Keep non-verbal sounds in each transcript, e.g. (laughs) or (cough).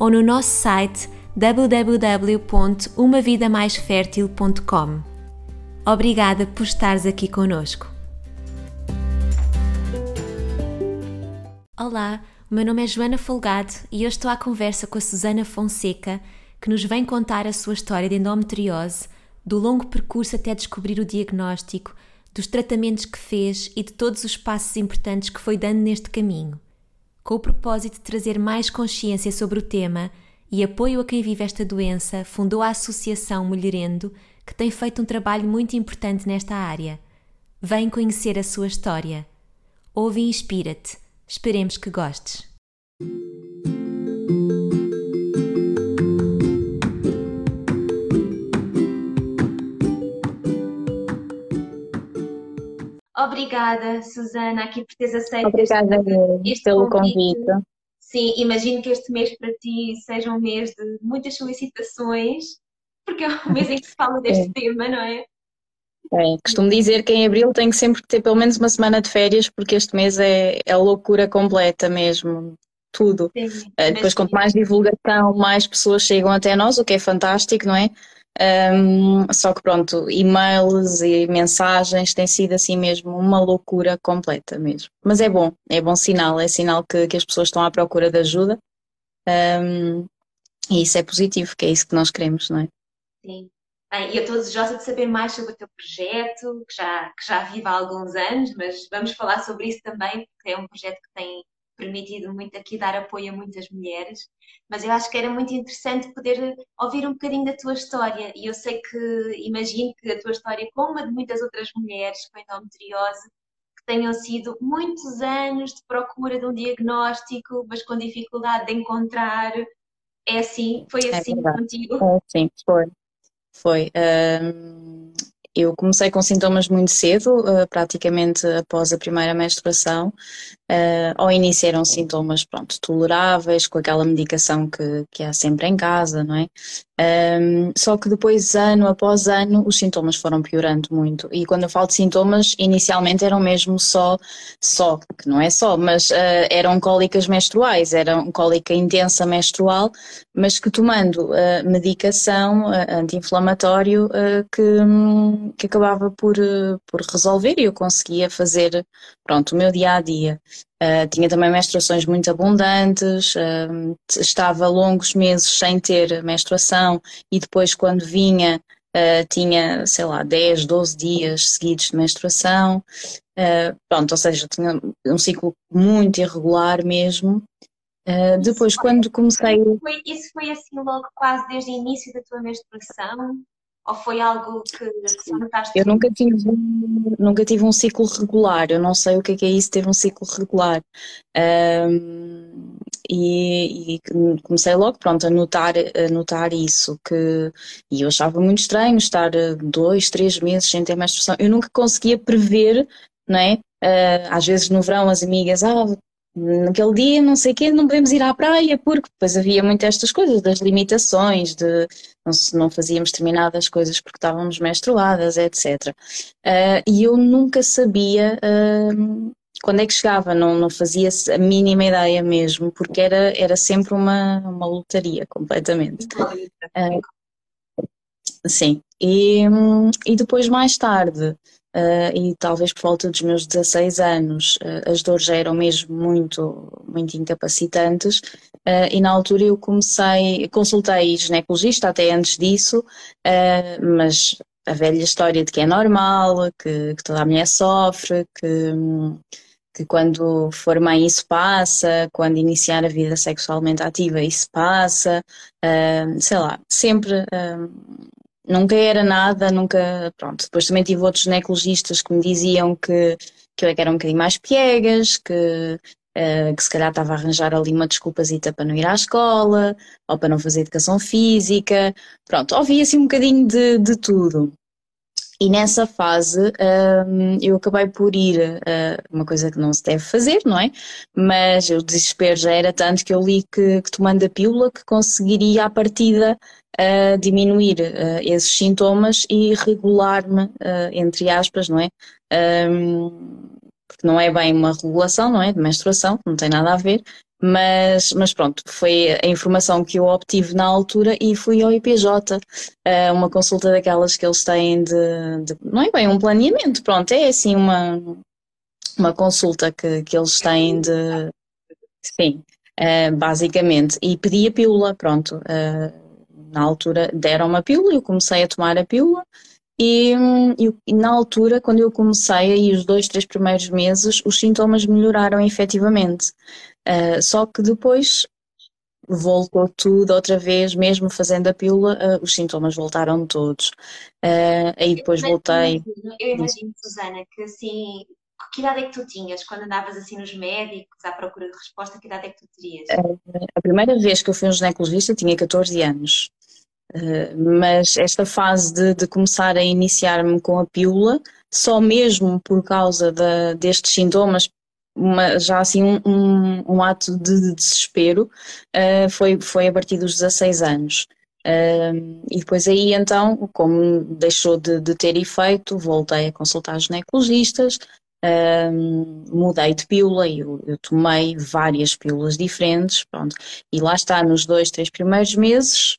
ou no nosso site www.umavidamaisfertil.com. Obrigada por estares aqui conosco. Olá, o meu nome é Joana Folgado e eu estou à conversa com a Susana Fonseca, que nos vem contar a sua história de endometriose, do longo percurso até descobrir o diagnóstico, dos tratamentos que fez e de todos os passos importantes que foi dando neste caminho com o propósito de trazer mais consciência sobre o tema e apoio a quem vive esta doença, fundou a Associação Mulherendo, que tem feito um trabalho muito importante nesta área. Vem conhecer a sua história. Ouve e inspira-te. Esperemos que gostes. Obrigada, Susana, aqui por teres aceito Obrigada este, este pelo convite. convite. Sim, imagino que este mês para ti seja um mês de muitas solicitações, porque é o mês em que se fala deste (laughs) é. tema, não é? É, costumo dizer que em abril tenho sempre que ter pelo menos uma semana de férias, porque este mês é, é loucura completa mesmo. Tudo. Sim, uh, depois, quanto mais divulgação, mais pessoas chegam até nós, o que é fantástico, não é? Um, só que pronto, e-mails e mensagens tem sido assim mesmo uma loucura completa mesmo. Mas é bom, é bom sinal, é sinal que, que as pessoas estão à procura de ajuda um, e isso é positivo, que é isso que nós queremos, não é? Sim. Bem, eu estou desejosa de saber mais sobre o teu projeto, que já, que já vive há alguns anos, mas vamos falar sobre isso também, porque é um projeto que tem permitido muito aqui dar apoio a muitas mulheres, mas eu acho que era muito interessante poder ouvir um bocadinho da tua história. E eu sei que, imagino que a tua história, como a de muitas outras mulheres com endometriose, que tenham sido muitos anos de procura de um diagnóstico, mas com dificuldade de encontrar. É assim? Foi é assim é contigo? É, sim, foi. Foi. Um eu comecei com sintomas muito cedo, uh, praticamente após a primeira menstruação. Uh, ao início eram sintomas, pronto, toleráveis, com aquela medicação que, que há sempre em casa, não é? Um, só que depois, ano após ano, os sintomas foram piorando muito. E quando eu falo de sintomas, inicialmente eram mesmo só, só, que não é só, mas uh, eram cólicas menstruais, eram cólica intensa menstrual, mas que tomando uh, medicação uh, anti-inflamatório que, um, que acabava por, por resolver e eu conseguia fazer, pronto, o meu dia a dia. Uh, tinha também menstruações muito abundantes, uh, estava longos meses sem ter menstruação e depois, quando vinha, uh, tinha, sei lá, 10, 12 dias seguidos de menstruação. pronto, ou seja, tinha um ciclo muito irregular mesmo. depois, quando comecei. Isso foi assim logo quase desde o início da tua menstruação? Ou foi algo que, que notaste? Eu nunca tive, nunca tive um ciclo regular, eu não sei o que é, que é isso ter um ciclo regular. Um, e, e, comecei logo, pronto, a notar, a notar isso, que, e eu achava muito estranho estar dois, três meses sem ter menstruação. Eu nunca conseguia prever, não é? Uh, às vezes no verão as amigas, ah, naquele dia, não sei o quê, não podemos ir à praia, porque depois havia muito estas coisas, das limitações, de não, não fazíamos determinadas coisas porque estávamos menstruadas, etc. Uh, ah, e eu nunca sabia uh, quando é que chegava, não, não fazia a mínima ideia mesmo, porque era, era sempre uma, uma lotaria completamente. Uh, sim, e, e depois mais tarde Uh, e talvez por volta dos meus 16 anos uh, as dores já eram mesmo muito, muito incapacitantes. Uh, e na altura eu comecei, consultei ginecologista até antes disso, mas a velha história de que é normal, que, que toda a mulher sofre, que, que quando for mãe isso passa, quando iniciar a vida sexualmente ativa isso passa, sei lá, sempre nunca era nada, nunca, pronto. Depois também tive outros ginecologistas que me diziam que, que eu é era um bocadinho mais piegas, que, uh, que se calhar estava a arranjar ali uma desculpazita para não ir à escola, ou para não fazer educação física, pronto, ouvi assim um bocadinho de, de tudo. E nessa fase um, eu acabei por ir, uh, uma coisa que não se deve fazer, não é? Mas o desespero já era tanto que eu li que, que tomando a pílula que conseguiria à partida uh, diminuir uh, esses sintomas e regular-me, entre aspas, não é? Um, porque não é bem uma regulação, não é? De menstruação, não tem nada a ver, mas, mas pronto, foi a informação que eu obtive na altura e fui ao IPJ, eh, uma consulta daquelas que eles têm de, de não é bem um planeamento, pronto, é assim uma, uma consulta que, que eles têm de, sim, uh, basicamente, e pedi a pílula, pronto, uh, na altura deram uma pílula, eu comecei a tomar a pílula, e, e, na altura, quando eu comecei, aí os dois, três primeiros meses, os sintomas melhoraram efetivamente. Uh, só que depois voltou tudo outra vez, mesmo fazendo a pílula, uh, os sintomas voltaram todos. Uh, aí depois voltei. Eu imagino, Susana, que assim, que idade é que tu tinhas quando andavas assim nos médicos à procura de resposta? Que idade é que tu terias? a primeira vez que eu fui um ginecologista tinha 14 anos. mas esta fase de, de começar a iniciar-me com a pílula, só mesmo por causa de, destes sintomas, uma, já assim um, um, ato de desespero uh, foi, foi a partir dos 16 anos. Uh, e depois aí então, como deixou de, de, ter efeito, voltei a consultar ginecologistas, uh, mudei de pílula eu, eu, tomei várias pílulas diferentes, pronto. E lá está, nos dois, três primeiros meses,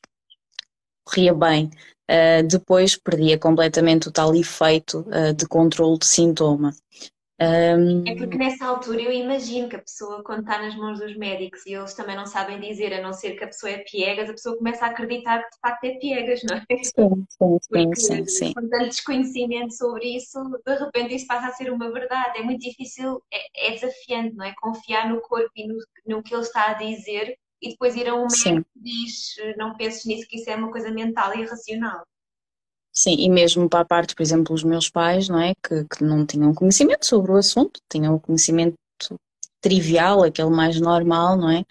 corria bem. Uh, depois perdia completamente o tal efeito uh, de controle de sintoma. Um... É porque nessa altura eu imagino que a pessoa, quando está nas mãos dos médicos e eles também não sabem dizer, a não ser que a pessoa é piegas, a pessoa começa a acreditar que de facto é piegas, não é? Sim, sim, porque, sim, sim. Com tanto desconhecimento sobre isso, de repente isso passa a ser uma verdade. É muito difícil, é, é desafiante, não é? Confiar no corpo e no, no que ele está a dizer e depois ir a um médico que diz não penses nisso, que isso é uma coisa mental e irracional. Sim, e mesmo para a parte, por exemplo, dos meus pais, não é? Que, que não tinham conhecimento sobre o assunto, tinham o conhecimento trivial, aquele mais normal, não é?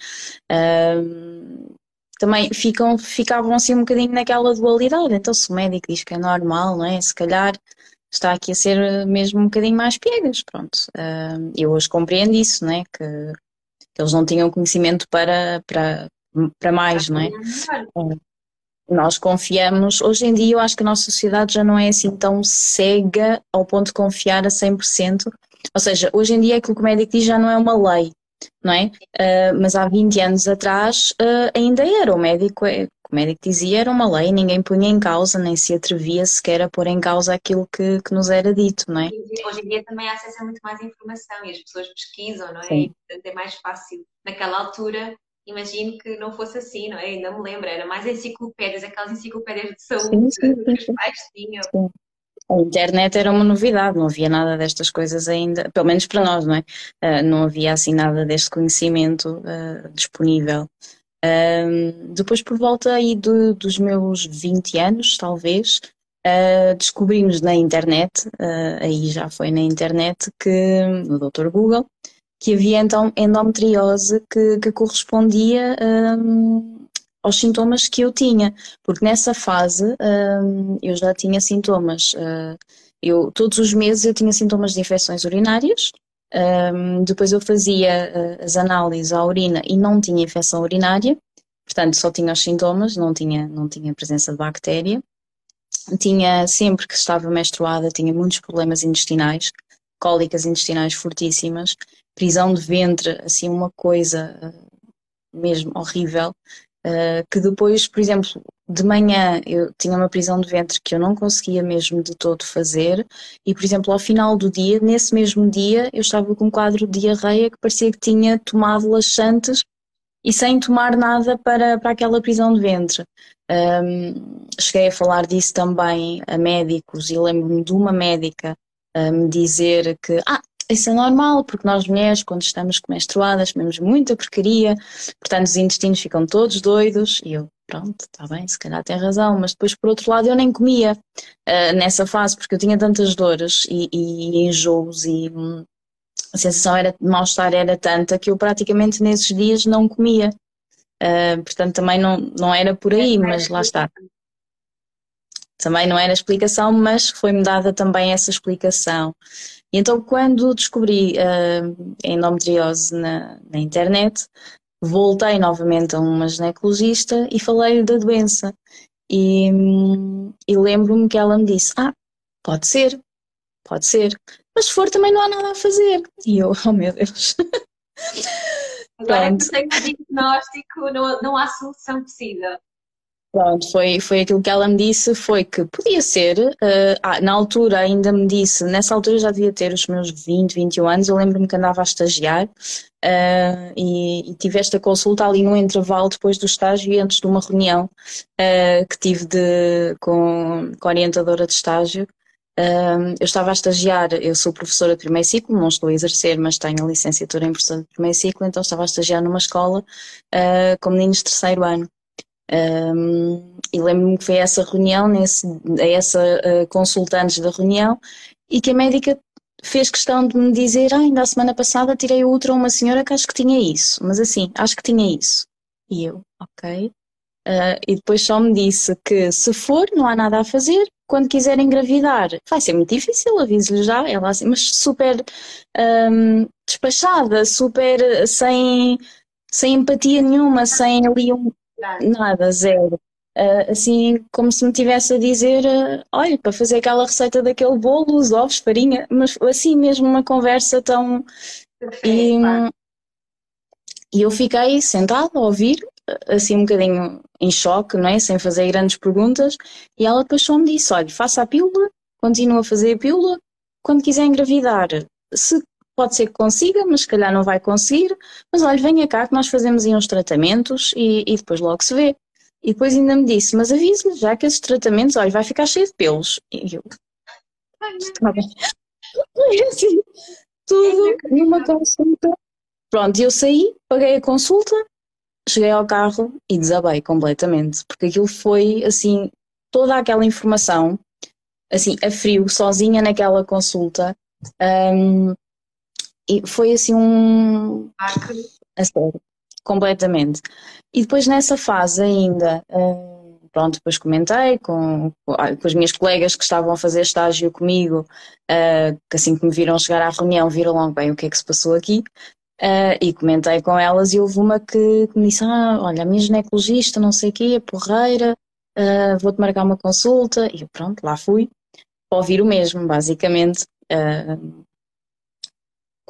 Uh, também ficam, ficavam assim um bocadinho naquela dualidade. Então, se o médico diz que é normal, não é? Se calhar está aqui a ser mesmo um bocadinho mais piegas, pronto. Uh, eu hoje compreendo isso, não é? Que, que eles não tinham conhecimento para, para, para mais, não é? Nós confiamos, hoje em dia eu acho que a nossa sociedade já não é assim tão cega ao ponto de confiar a 100%, ou seja, hoje em dia aquilo que o médico diz já não é uma lei, não é? Uh, mas há 20 anos atrás uh, ainda era, o médico, é, o médico dizia era uma lei, ninguém punha em causa, nem se atrevia sequer a pôr em causa aquilo que, que nos era dito, não é? Hoje em dia também há acesso a muito mais informação e as pessoas pesquisam, não é? Sim. E, portanto é mais fácil. Naquela altura imagino que não fosse assim, não é? Ainda me lembro, era mais enciclopédias, aquelas enciclopédias de saúde sim, sim, sim, que os pais tinham. Sim. A internet era uma novidade, não havia nada destas coisas ainda, pelo menos para nós, não é? Uh, não havia assim nada deste conhecimento uh, disponível. Uh, depois, por volta aí do, dos meus 20 anos, talvez, descobrimos na internet, aí já foi na internet, que no Dr. Google, que havia então endometriose que, que correspondia um, aos sintomas que eu tinha, porque nessa fase um, eu já tinha sintomas. Uh, eu, todos os meses eu tinha sintomas de infecções urinárias, um, depois eu fazia uh, as análises à urina e não tinha infecção urinária, portanto só tinha os sintomas, não tinha, não tinha presença de bactéria. Tinha, sempre que estava menstruada, tinha muitos problemas intestinais, cólicas intestinais fortíssimas, prisão de ventre, assim, uma coisa eh, mesmo horrível, uh, que depois, por exemplo, de manhã eu tinha uma prisão de ventre que eu não conseguia mesmo de todo fazer, e por exemplo, ao final do dia, nesse mesmo dia, eu estava com um quadro de diarreia que parecia que tinha tomado laxantes e sem tomar nada para, para aquela prisão de ventre. Um, cheguei a falar disso também a médicos e lembro-me de uma médica me dizer que ah, isso é normal, porque nós mulheres, quando estamos menstruadas, comemos muita porcaria, portanto os intestinos ficam todos doidos. E eu, pronto, está bem, se calhar tem razão, mas depois, por outro lado, eu nem comia uh, nessa fase, porque eu tinha tantas dores e, e enjoos e, a sensação era, de mal-estar era tanta que eu praticamente nesses dias não comia. Uh, portanto, também não, não era por aí, mas lá está. Também não era explicação, mas foi-me dada também essa explicação. E então, quando descobri uh, a endometriose na, na internet, voltei novamente a uma ginecologista e falei da doença. E, e lembro-me que ela me disse: Ah, pode ser, pode ser, mas se for também não há nada a fazer. E eu, oh meu Deus. Agora que tenho o diagnóstico, não, não há solução possível. Pronto, foi, foi aquilo que ela me disse, foi que podia ser, uh, na altura ainda me disse, nessa altura já devia ter os meus 20, 21 anos, eu lembro-me que andava a estagiar uh, e, e, tive esta consulta ali no intervalo depois do estágio e antes de uma reunião uh, que tive de, com, com a orientadora de estágio. eu estava a estagiar, eu sou professora de primeiro ciclo, não estou a exercer, mas tenho a licenciatura em professora de primeiro ciclo, então estava a estagiar numa escola com meninos de terceiro ano. Um, e lembro-me que foi essa reunião, nesse, essa uh, consultantes da reunião, e que a médica fez questão de me dizer: ah, ainda a semana passada tirei outra a uma senhora que acho que tinha isso, mas assim, acho que tinha isso. E eu, ok. Uh, e depois só me disse que se for, não há nada a fazer. Quando quiser engravidar, vai ser muito difícil, aviso-lhe já. Ela assim, mas super um, despachada, super sem, sem empatia nenhuma, sem ali um, Nada, zero. Uh, assim, como se me tivesse a dizer: uh, olha, para fazer aquela receita daquele bolo, os ovos, farinha, mas assim mesmo uma conversa tão. E, e eu fiquei sentada a ouvir, assim um bocadinho em choque, não é? Sem fazer grandes perguntas, e ela depois só me disse: olha, faça a pílula, continua a fazer a pílula, quando quiser engravidar, se pode ser que consiga, mas se calhar não vai conseguir. Mas olha, venha cá que nós fazemos aí uns tratamentos e, e depois logo se vê. E depois ainda me disse, mas avise-me já que esses tratamentos, olha, vai ficar cheio de pelos. E eu, está bem. (laughs) assim, tudo numa consulta. Pronto, eu saí, paguei a consulta, cheguei ao carro e desabei completamente, porque aquilo foi assim, toda aquela informação, assim, a frio, sozinha naquela consulta, um, e foi assim um. A sério, completamente. E depois nessa fase ainda, hum, pronto, depois comentei com, com as minhas colegas que estavam a fazer estágio comigo, uh, que assim que me viram chegar à reunião, viram logo bem o que é que se passou aqui. Uh, e comentei com elas e houve uma que, que me disse, ah, olha, a minha ginecologista, não sei o quê, a porreira, uh, vou-te marcar uma consulta. E eu, pronto, lá fui, para ouvir o mesmo, basicamente. Uh,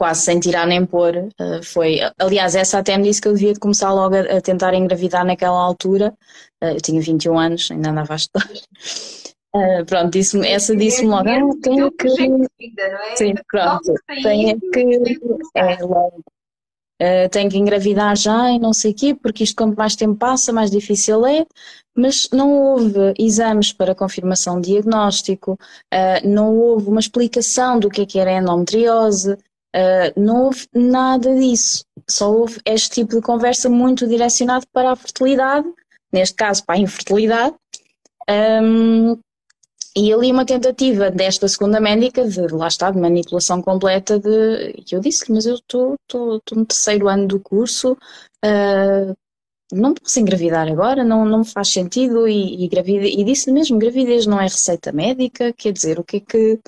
quase sem tirar nem pôr. Uh, foi, aliás, essa até me disse que eu devia começar logo a, a tentar engravidar naquela altura. Uh, eu tinha 21 anos, ainda andava a estudar. Uh, (laughs) pronto, disse essa disse-me logo, ah, tenho que. É? Sim, pronto, tenho que. É, logo. Uh, tenho que engravidar já e não sei o quê, porque isto quanto mais tempo passa, mais difícil é, mas não houve exames para confirmação de diagnóstico, uh, não houve uma explicação do que é que era endometriose, Uh, não houve nada disso, só houve este tipo de conversa muito direcionado para a fertilidade, neste caso para a infertilidade, um, e ali uma tentativa desta segunda médica de, lá está, de manipulação completa de, eu disse mas eu estou no terceiro ano do curso, uh, não posso engravidar agora, não, não me faz sentido, e, e, e disse mesmo, gravidez não é receita médica, quer dizer, o que é que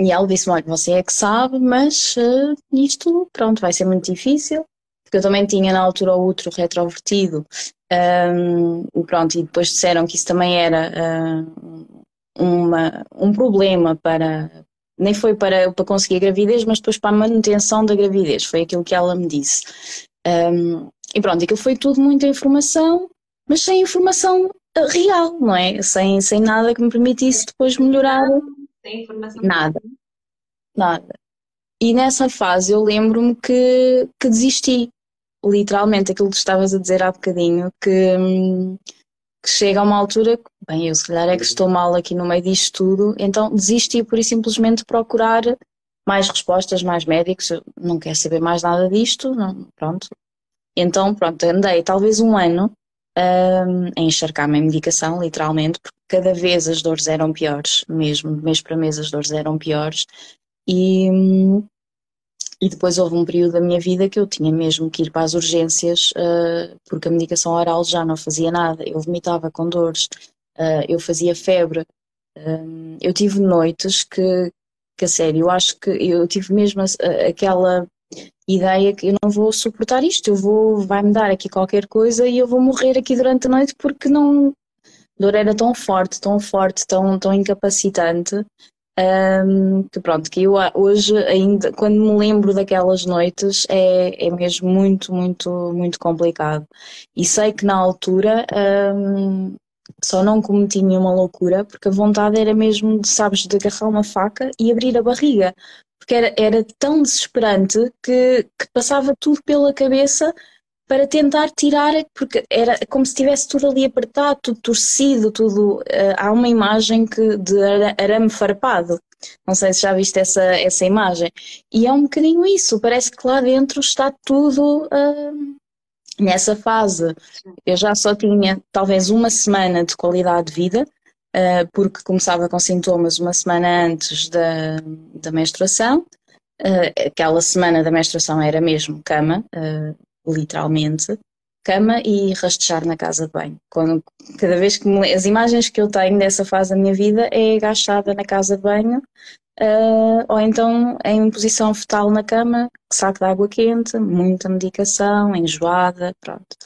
e ela disse-me: Olha, você é que sabe, mas uh, isto, pronto, vai ser muito difícil. Porque eu também tinha na altura o útero retrovertido, um, e pronto, e depois disseram que isso também era uh, uma, um problema para. Nem foi para, para conseguir a gravidez, mas depois para a manutenção da gravidez. Foi aquilo que ela me disse. Um, e pronto, aquilo foi tudo muita informação, mas sem informação real, não é? Sem, sem nada que me permitisse depois melhorar tem informação? Nada. Nada. E nessa fase eu lembro-me que, que desisti. Literalmente, aquilo que estavas a dizer há bocadinho, que, que chega a uma altura que, bem, eu se calhar é que estou mal aqui no meio disto tudo, então desisti por simplesmente procurar mais respostas, mais médicos, eu não quero saber mais nada disto, não, pronto. Então, pronto, andei talvez um ano a encharcar-me em medicação, literalmente, porque cada vez as dores eram piores, mesmo, mês para mês as dores eram piores. E, E depois houve um período da minha vida que eu tinha mesmo que ir para as urgências, uh, porque a medicação oral já não fazia nada. Eu vomitava com dores, uh, eu fazia febre. Uh, eu tive noites que, que, a sério, eu acho que eu tive mesmo aquela ideia que eu não vou suportar isto, eu vou, vai-me dar aqui qualquer coisa e eu vou morrer aqui durante a noite porque não. A dor era tão forte, tão forte, tão, tão incapacitante um, que pronto, que eu hoje ainda, quando me lembro daquelas noites, é, é mesmo muito, muito, muito complicado. E sei que na altura um, só não cometi nenhuma loucura, porque a vontade era mesmo, de, sabes, de agarrar uma faca e abrir a barriga. Porque era, era tão desesperante que, que passava tudo pela cabeça para tentar tirar, porque era como se tivesse tudo ali apertado, tudo torcido, tudo. Uh, há uma imagem que de arame farpado. Não sei se já viste essa, essa imagem. E é um bocadinho isso, parece que lá dentro está tudo uh, nessa fase. Eu já só tinha talvez uma semana de qualidade de vida, uh, porque começava com sintomas uma semana antes da, da menstruação. aquela semana da menstruação era mesmo cama, literalmente, cama e rastejar na casa de banho. Quando, cada vez que me, as imagens que eu tenho dessa fase da minha vida é agachada na casa de banho, uh, ou então em posição fetal na cama, saco de água quente, muita medicação, enjoada, pronto.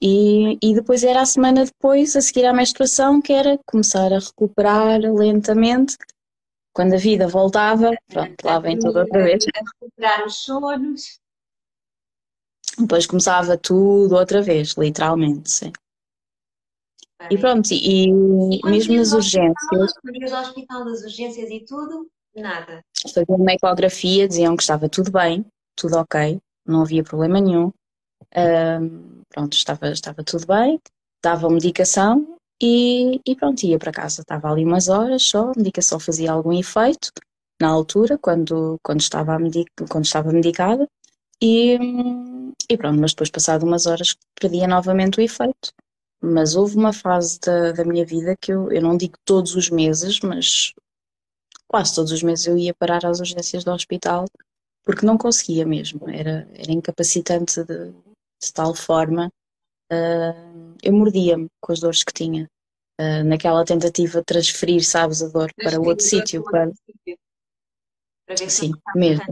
E, e depois era a semana depois, a seguir à menstruação, que era começar a recuperar lentamente. Quando a vida voltava, pronto, lá vem tudo outra vez. A recuperar os sonos. Depois começava tudo outra vez, literalmente, sim. E pronto, e, e mesmo nas urgências. Quando ao hospital das urgências e tudo, nada. Faziam uma ecografia, diziam que estava tudo bem, tudo ok, não havia problema nenhum. Um, pronto, estava, estava tudo bem, davam medicação e, e pronto, ia para casa. Estava ali umas horas só, a medicação fazia algum efeito na altura, quando, quando, estava, medic, quando estava medicada. E, e pronto, mas depois, passado umas horas, perdia novamente o efeito. Mas houve uma fase da, da minha vida que eu, eu não digo todos os meses, mas quase todos os meses eu ia parar às urgências do hospital porque não conseguia mesmo, era, era incapacitante de, de tal forma. Uh, eu mordia-me com as dores que tinha, uh, naquela tentativa de transferir, sabes, a dor para outro sítio. Para... para ver Sim, mesmo.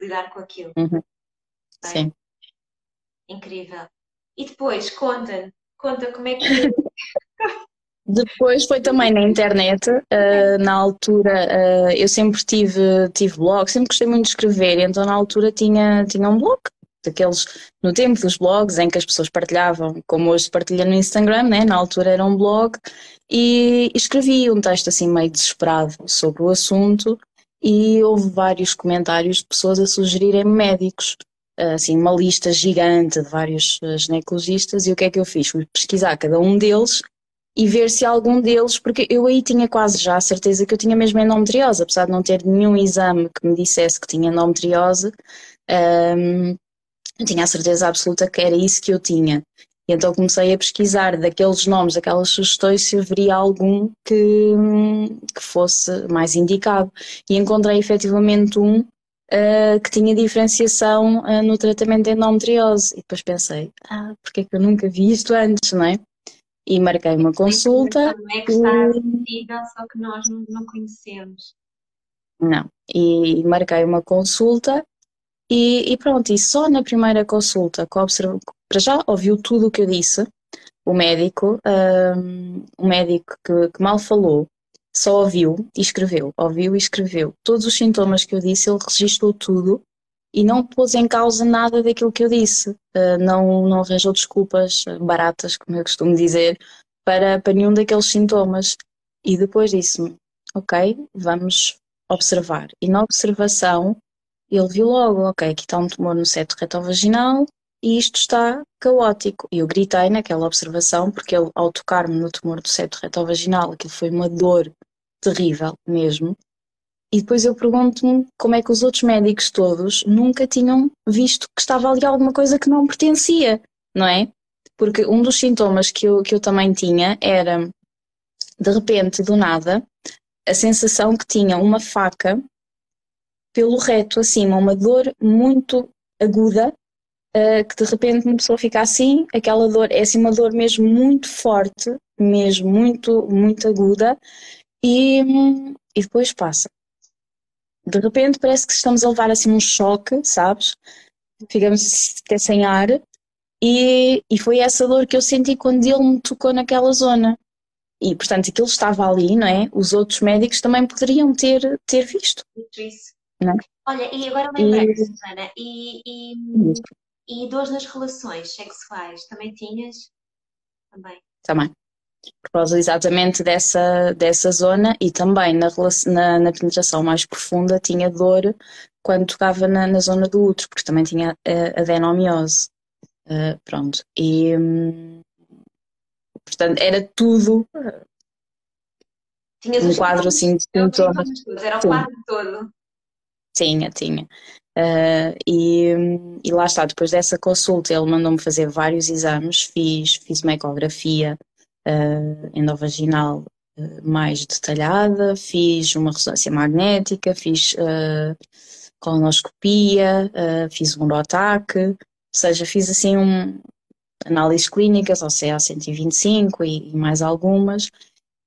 Lidar com aquilo. Uhum. Sim. Incrível. E depois, conta, conta como é que. (laughs) Depois foi também na internet, uh, na altura uh, eu sempre tive, tive blog, sempre gostei muito de escrever, então na altura tinha, tinha um blog, daqueles, no tempo dos blogs em que as pessoas partilhavam, como hoje partilha no Instagram, né? na altura era um blog, e escrevi um texto assim meio desesperado sobre o assunto e houve vários comentários de pessoas a sugerirem médicos assim, uma lista gigante de vários eh, ginecologistas e o que é que eu fiz? Fui pesquisar cada um deles e ver se algum deles, porque eu aí tinha quase já a certeza que eu tinha mesmo endometriose, apesar de não ter nenhum exame que me dissesse que tinha endometriose, eu tinha a certeza absoluta que era isso que eu tinha. E então comecei a pesquisar daqueles nomes, daquelas sugestões, se haveria algum que, que fosse mais indicado. E encontrei efetivamente um uh, que tinha diferenciação uh, no tratamento de endometriose. E depois pensei, ah, porque é que eu nunca vi isto antes, não é? E marquei uma consulta. Não é que está acessível, só que nós não, não conhecemos. Não, e marquei uma consulta e, e, pronto, e só na primeira consulta, que para já ouviu tudo o que eu disse, o médico, um, o médico que, que, mal falou, só ouviu e escreveu, ouviu e escreveu. Todos os sintomas que eu disse, ele registrou tudo e não pôs em causa nada daquilo que eu disse. Uh, não, não arranjou desculpas baratas, como eu costumo dizer, para, para nenhum daqueles sintomas. E depois disse-me, ok, vamos observar. E na observação, ele viu logo, ok, aqui está um tumor no seto retovaginal e isto está caótico. E eu gritei naquela observação, porque ele, ao tocar-me no tumor do septo retovaginal, aquilo foi uma dor terrível mesmo. E depois eu pergunto-me como é que os outros médicos todos nunca tinham visto que estava ali alguma coisa que não pertencia, não é? Porque um dos sintomas que eu, que eu também tinha era, de repente, do nada, a sensação que tinha uma faca pelo reto acima, uma dor muito aguda, uh, que de repente uma pessoa fica assim, aquela dor é assim uma dor mesmo muito forte, mesmo muito, muito aguda, e, e depois passa. De repente parece que estamos a levar assim um choque, sabes? Ficamos até sem ar, e, e foi essa dor que eu senti quando ele me tocou naquela zona. E, portanto, aquilo estava ali, não é? Os outros médicos também poderiam ter, ter visto. Isso. Não é? Olha, e agora lembrei, e... Susana, e, e, e dores nas relações sexuais, também tinhas? Também. Também. Por causa exatamente dessa, dessa zona e também na, na, na penetração mais profunda tinha dor quando tocava na, na zona do útero, porque também tinha a adenomiose. Uh, pronto. E, hum, portanto, era tudo Tinhas um quadro assim de sintomas. Era o quadro todo. Tinha, tinha. Uh, e, e, lá está, depois dessa consulta ele mandou-me fazer vários exames, fiz, fiz uma ecografia uh, endovaginal uh, mais detalhada, fiz uma ressonância magnética, fiz uh, colonoscopia, fiz um uroataque, ou seja, fiz assim um, análises clínicas, ao CA 125 e, e mais algumas,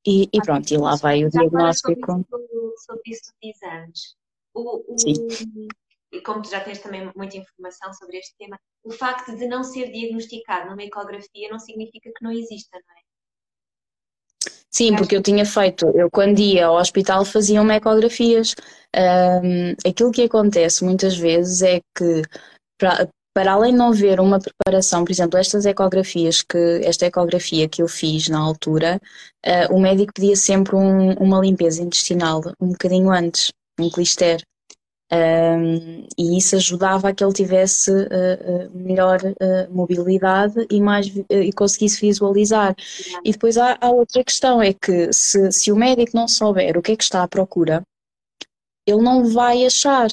e, e, pronto, e lá veio o diagnóstico. Sobre isso, sobre isso de exames. O, o, Sim. E como tu já tens também muita informação sobre este tema, o facto de não ser diagnosticado numa ecografia não significa que não exista, não é? Sim, porque eu tinha feito, eu quando ia ao hospital faziam ecografias. Um, aquilo que acontece muitas vezes é que para, para além de não haver uma preparação, por exemplo, estas ecografias que esta ecografia que eu fiz na altura, uh, o médico pedia sempre um, uma limpeza intestinal um bocadinho antes, um clister. Um, e isso ajudava a que ele tivesse uh, melhor uh, mobilidade e, mais, e conseguisse visualizar. E depois há, há, outra questão: é que se, se o médico não souber o que é que está à procura, ele não vai achar,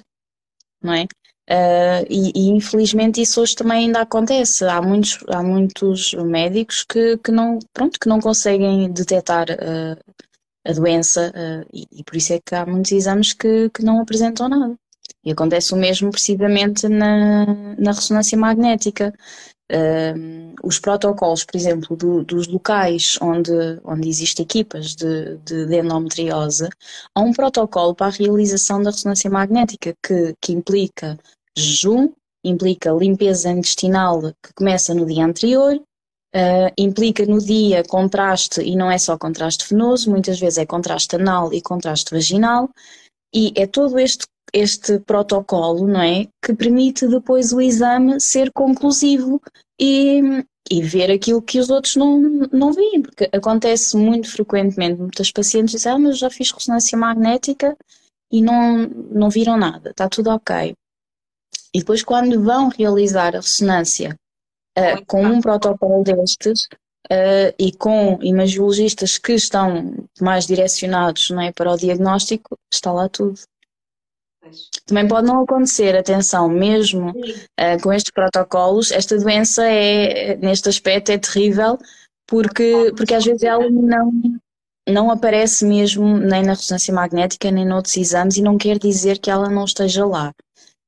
não é? E, e, infelizmente isso hoje também ainda acontece. Há muitos, há muitos médicos que, que, não, pronto, que não conseguem detectar a doença e, e, por isso é que há muitos exames que, que não apresentam nada. E acontece o mesmo precisamente na, na ressonância magnética. Uh, os protocolos, por exemplo, do, dos locais onde, onde existem equipas de, de, de, endometriose, há um protocolo para a realização da ressonância magnética que, que implica jejum, implica limpeza intestinal que começa no dia anterior, uh, implica no dia contraste, e não é só contraste venoso, muitas vezes é contraste anal e contraste vaginal, e é todo este este protocolo, não é? Que permite depois o exame ser conclusivo e, e ver aquilo que os outros não, não veem, porque acontece muito frequentemente, muitas pacientes dizem, ah, mas já fiz ressonância magnética e não, não viram nada, está tudo ok. E depois quando vão realizar a ressonância uh, com um protocolo destes, Uh, e com imagiologistas que estão mais direcionados não é, para o diagnóstico, está lá tudo. Também pode não acontecer, atenção, mesmo uh, com estes protocolos, esta doença é, neste aspecto, é terrível, porque, porque às vezes ela não, não aparece mesmo nem na ressonância magnética, nem noutros exames, e não quer dizer que ela não esteja lá.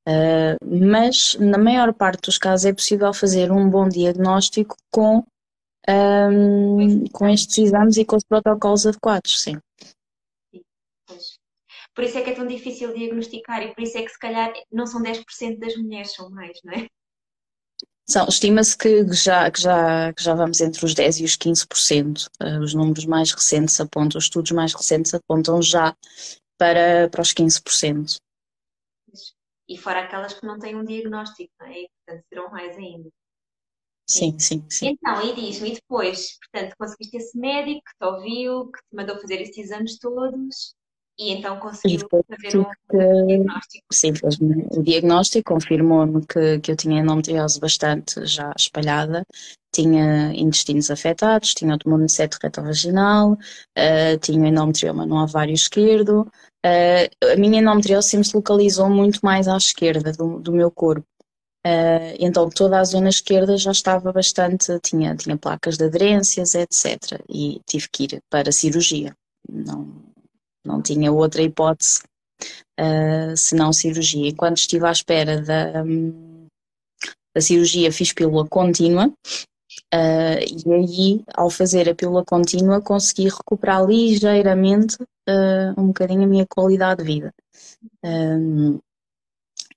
Uh, mas na maior parte dos casos é possível fazer um bom diagnóstico com, um, com estes exames e com os protocolos adequados, sim. Por isso é que é tão difícil diagnosticar e por isso é que se calhar não são 10% das mulheres, são mais, não é? São, estima-se que já, que, já, que já vamos entre os 10% e os 15%. Uh, eh, os números mais recentes apontam, os estudos mais recentes apontam já para, para os 15%. E fora aquelas que não têm um diagnóstico, não é? E, portanto, serão mais ainda. Sim, sim, sim. Então, e diz-me, e depois, portanto, conseguiste esse médico que te ouviu, que te mandou fazer estes exames todos, e então conseguiu fazer um diagnóstico? Sim, fez o diagnóstico, confirmou-me que, que eu tinha endometriose bastante já espalhada, tinha intestinos afetados, tinha o tumor no seto retovaginal, uh, tinha endometrioma no ovário esquerdo. Uh, a minha endometriose sempre se localizou muito mais à esquerda do, do meu corpo. Uh, então toda a zona esquerda já estava bastante, tinha, tinha placas de aderências, etc. E tive que ir para cirurgia. Não, não tinha outra hipótese uh, se não cirurgia. E quando estive à espera da, um, da cirurgia, fiz pílula contínua. Uh, e aí, ao fazer a pílula contínua, consegui recuperar ligeiramente uh, um bocadinho a minha qualidade de vida. Um,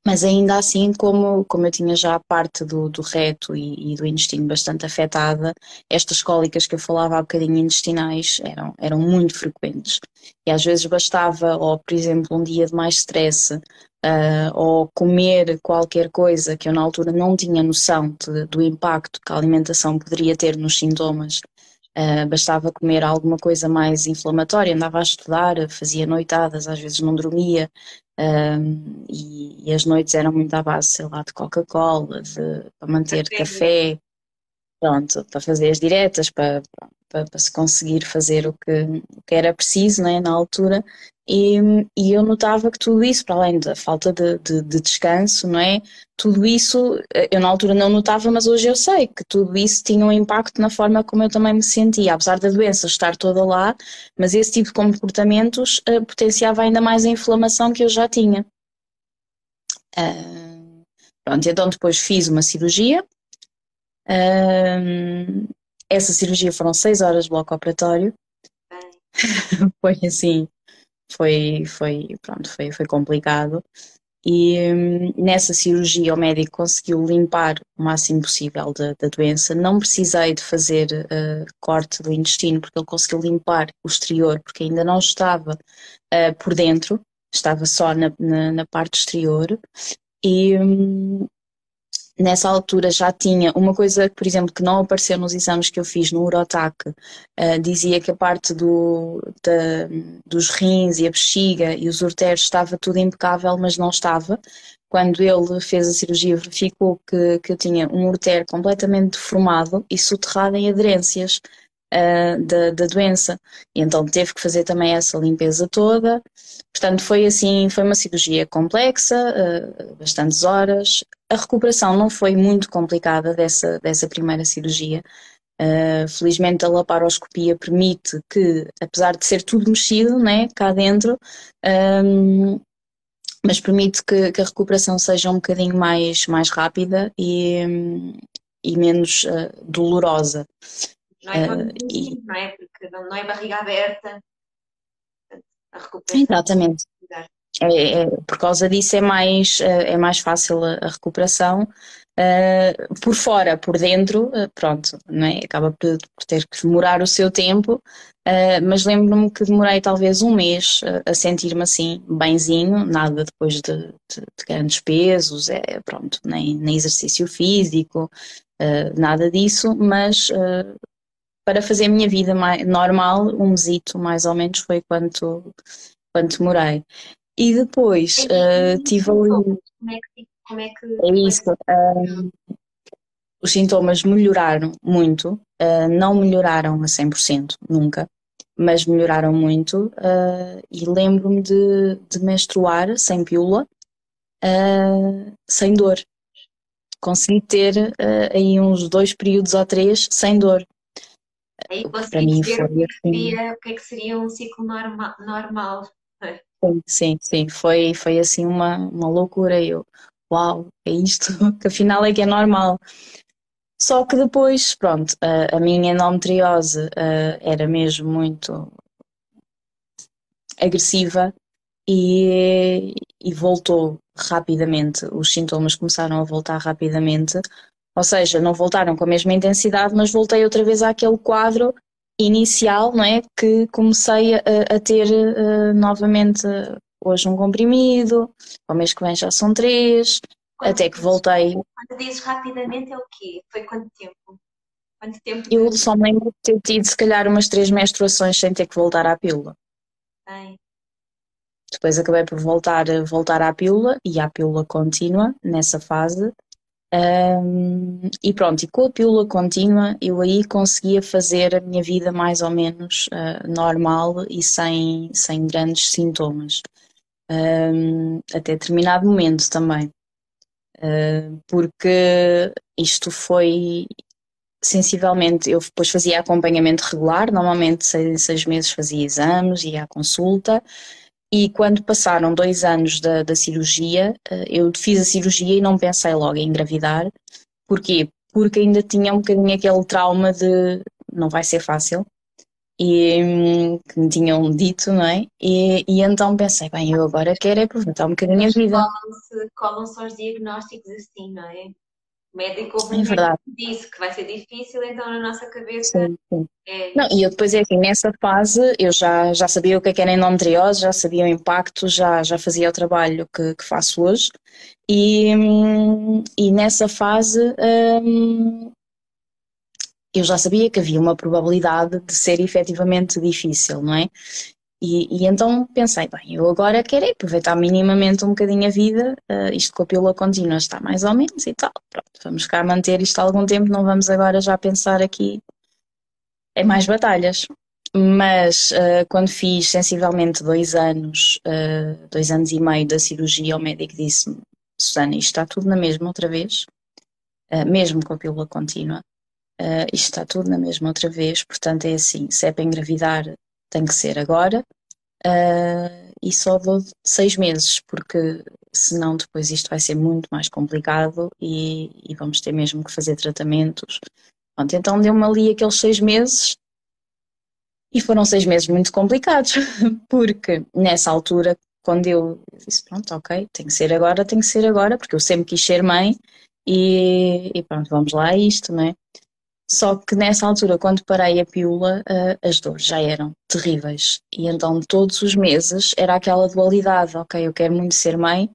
mas ainda assim, como, como eu tinha já a parte do, do reto e, e, do intestino bastante afetada, estas cólicas que eu falava há bocadinho intestinais eram, eram muito frequentes. E às vezes bastava, ou por exemplo, um dia de mais stress, uh, ou comer qualquer coisa que eu na altura não tinha noção de, do impacto que a alimentação poderia ter nos sintomas. Uh, bastava comer alguma coisa mais inflamatória, andava a estudar, fazia noitadas, às vezes não dormia, um, e, e, as noites eram muito à base, sei lá, de Coca-Cola, para manter café, pronto, para fazer as diretas, para, para, para, se conseguir fazer o que, o que era preciso né, na altura. E, e, eu notava que tudo isso, para além da falta de, de, de, descanso, não é? Tudo isso, eh, eu na altura não notava, mas hoje eu sei que tudo isso tinha um impacto na forma como eu também me sentia, apesar da doença estar toda lá, mas esse tipo de comportamentos uh, potenciava ainda mais a inflamação que eu já tinha. Uh, pronto, então depois fiz uma cirurgia. Uh, essa cirurgia foram seis horas de bloco operatório. (laughs) Foi assim, foi, foi, pronto, foi, foi complicado. E hum, nessa cirurgia o médico conseguiu limpar o máximo possível da, da doença. Não precisei de fazer uh, corte do intestino, porque ele conseguiu limpar o exterior, porque ainda não estava uh, por dentro, estava só na, na, na parte exterior. E, hum, nessa altura já tinha uma coisa, por exemplo, que não apareceu nos exames que eu fiz no Urotac, uh, dizia que a parte do, da, dos rins e a bexiga e os urtérios estava tudo impecável, mas não estava. Quando ele fez a cirurgia, verificou que, que eu tinha um urtério completamente deformado e soterrado em aderências uh, da, da doença. E então teve que fazer também essa limpeza toda. Portanto, foi assim, foi uma cirurgia complexa, uh, bastantes horas. A recuperação não foi muito complicada dessa, dessa primeira cirurgia. Uh, felizmente a laparoscopia permite que, apesar de ser tudo mexido né, cá dentro, um, mas permite que, que, a recuperação seja um bocadinho mais, mais rápida e, e menos uh, dolorosa. Não é, uh, e... não é? Porque não, não é barriga aberta. A recuperação. Exatamente. É, é, por causa disso é mais, é, é mais fácil a, recuperação. Uh, por fora, por dentro, uh, pronto, não é? acaba por, por, ter que demorar o seu tempo, uh, mas lembro-me que demorei talvez um mês a sentir-me assim, benzinho, nada depois de, de, de grandes pesos, é, pronto, nem, nem exercício físico, nada disso, mas para fazer a minha vida mais, normal, um mesito mais ou menos foi quanto, quanto demorei. E depois uh, tive ali. Como é que. Como é, que... é isso. Uh, os sintomas melhoraram muito, uh, não melhoraram a 100%, nunca, mas melhoraram muito. E lembro-me de, de, menstruar sem pílula, sem dor. Consegui ter aí uns dois períodos ou três sem dor. Aí para mim foi o que, assim. seria, o que é que seria um ciclo norma, normal. (laughs) Sim, sim, foi, foi assim uma, uma loucura. Eu, uau, é isto, (laughs) que afinal é que é normal. Só que depois, pronto, a, a minha endometriose uh, era mesmo muito agressiva e, e voltou rapidamente. Os sintomas começaram a voltar rapidamente ou seja, não voltaram com a mesma intensidade, mas voltei outra vez àquele quadro inicial, não é? Que comecei a, a ter uh, novamente hoje um comprimido, ao mês que vem já são três, quanto até que voltei. Quando dizes rapidamente é o quê? Foi quanto tempo? Quanto tempo? Eu só me lembro de ter tido se calhar umas três menstruações sem ter que voltar à pílula. Bem. Depois acabei por voltar, voltar à pílula e à pílula contínua nessa fase um, e pronto, e com a pílula contínua eu aí conseguia fazer a minha vida mais ou menos uh, normal e sem, sem grandes sintomas. Um, até determinado momento também. Uh, porque isto foi sensivelmente, eu depois fazia acompanhamento regular, normalmente seis, seis meses fazia exames, ia à consulta, E quando passaram dois anos da, da cirurgia, uh, eu fiz a cirurgia e não pensei logo em engravidar. Porquê? Porque ainda tinha um bocadinho aquele trauma de não vai ser fácil, e hum, que me tinham dito, não é? E, e então pensei, bem, eu agora quero é aproveitar um bocadinho a vida. Colam-se colam os diagnósticos assim, não é? O médico é verdade. disse que vai ser difícil, então na nossa cabeça sim, sim. é. Não, e eu depois é assim, nessa fase eu já, já sabia o que, é que era endometriose, já sabia o impacto, já, já fazia o trabalho que, que faço hoje. E, e nessa fase hum, eu já sabia que havia uma probabilidade de ser efetivamente difícil, não é? E, e, então pensei, bem, eu agora quero aproveitar minimamente um bocadinho a vida, uh, isto com a pílula contínua está mais ou menos e tal, pronto, vamos cá manter isto algum tempo, não vamos agora já pensar aqui em mais batalhas. Mas uh, quando fiz sensivelmente dois anos, uh, dois anos e meio da cirurgia, o médico disse-me, Susana, isto está tudo na mesma outra vez, mesmo com a pílula contínua, isto está tudo na mesma outra vez, portanto é assim, se é para engravidar tem que ser agora uh, e só dou seis meses, porque senão depois isto vai ser muito mais complicado e, e vamos ter mesmo que fazer tratamentos. Pronto, então deu-me ali aqueles seis meses e foram seis meses muito complicados, (laughs) porque nessa altura, quando eu disse, pronto, ok, tem que ser agora, tem que ser agora, porque eu sempre quis ser mãe e, e pronto, vamos lá a isto, não é? Só que nessa altura, quando parei a pílula, uh, as dores já eram terríveis. E então todos os meses era aquela dualidade, ok, eu quero muito ser mãe,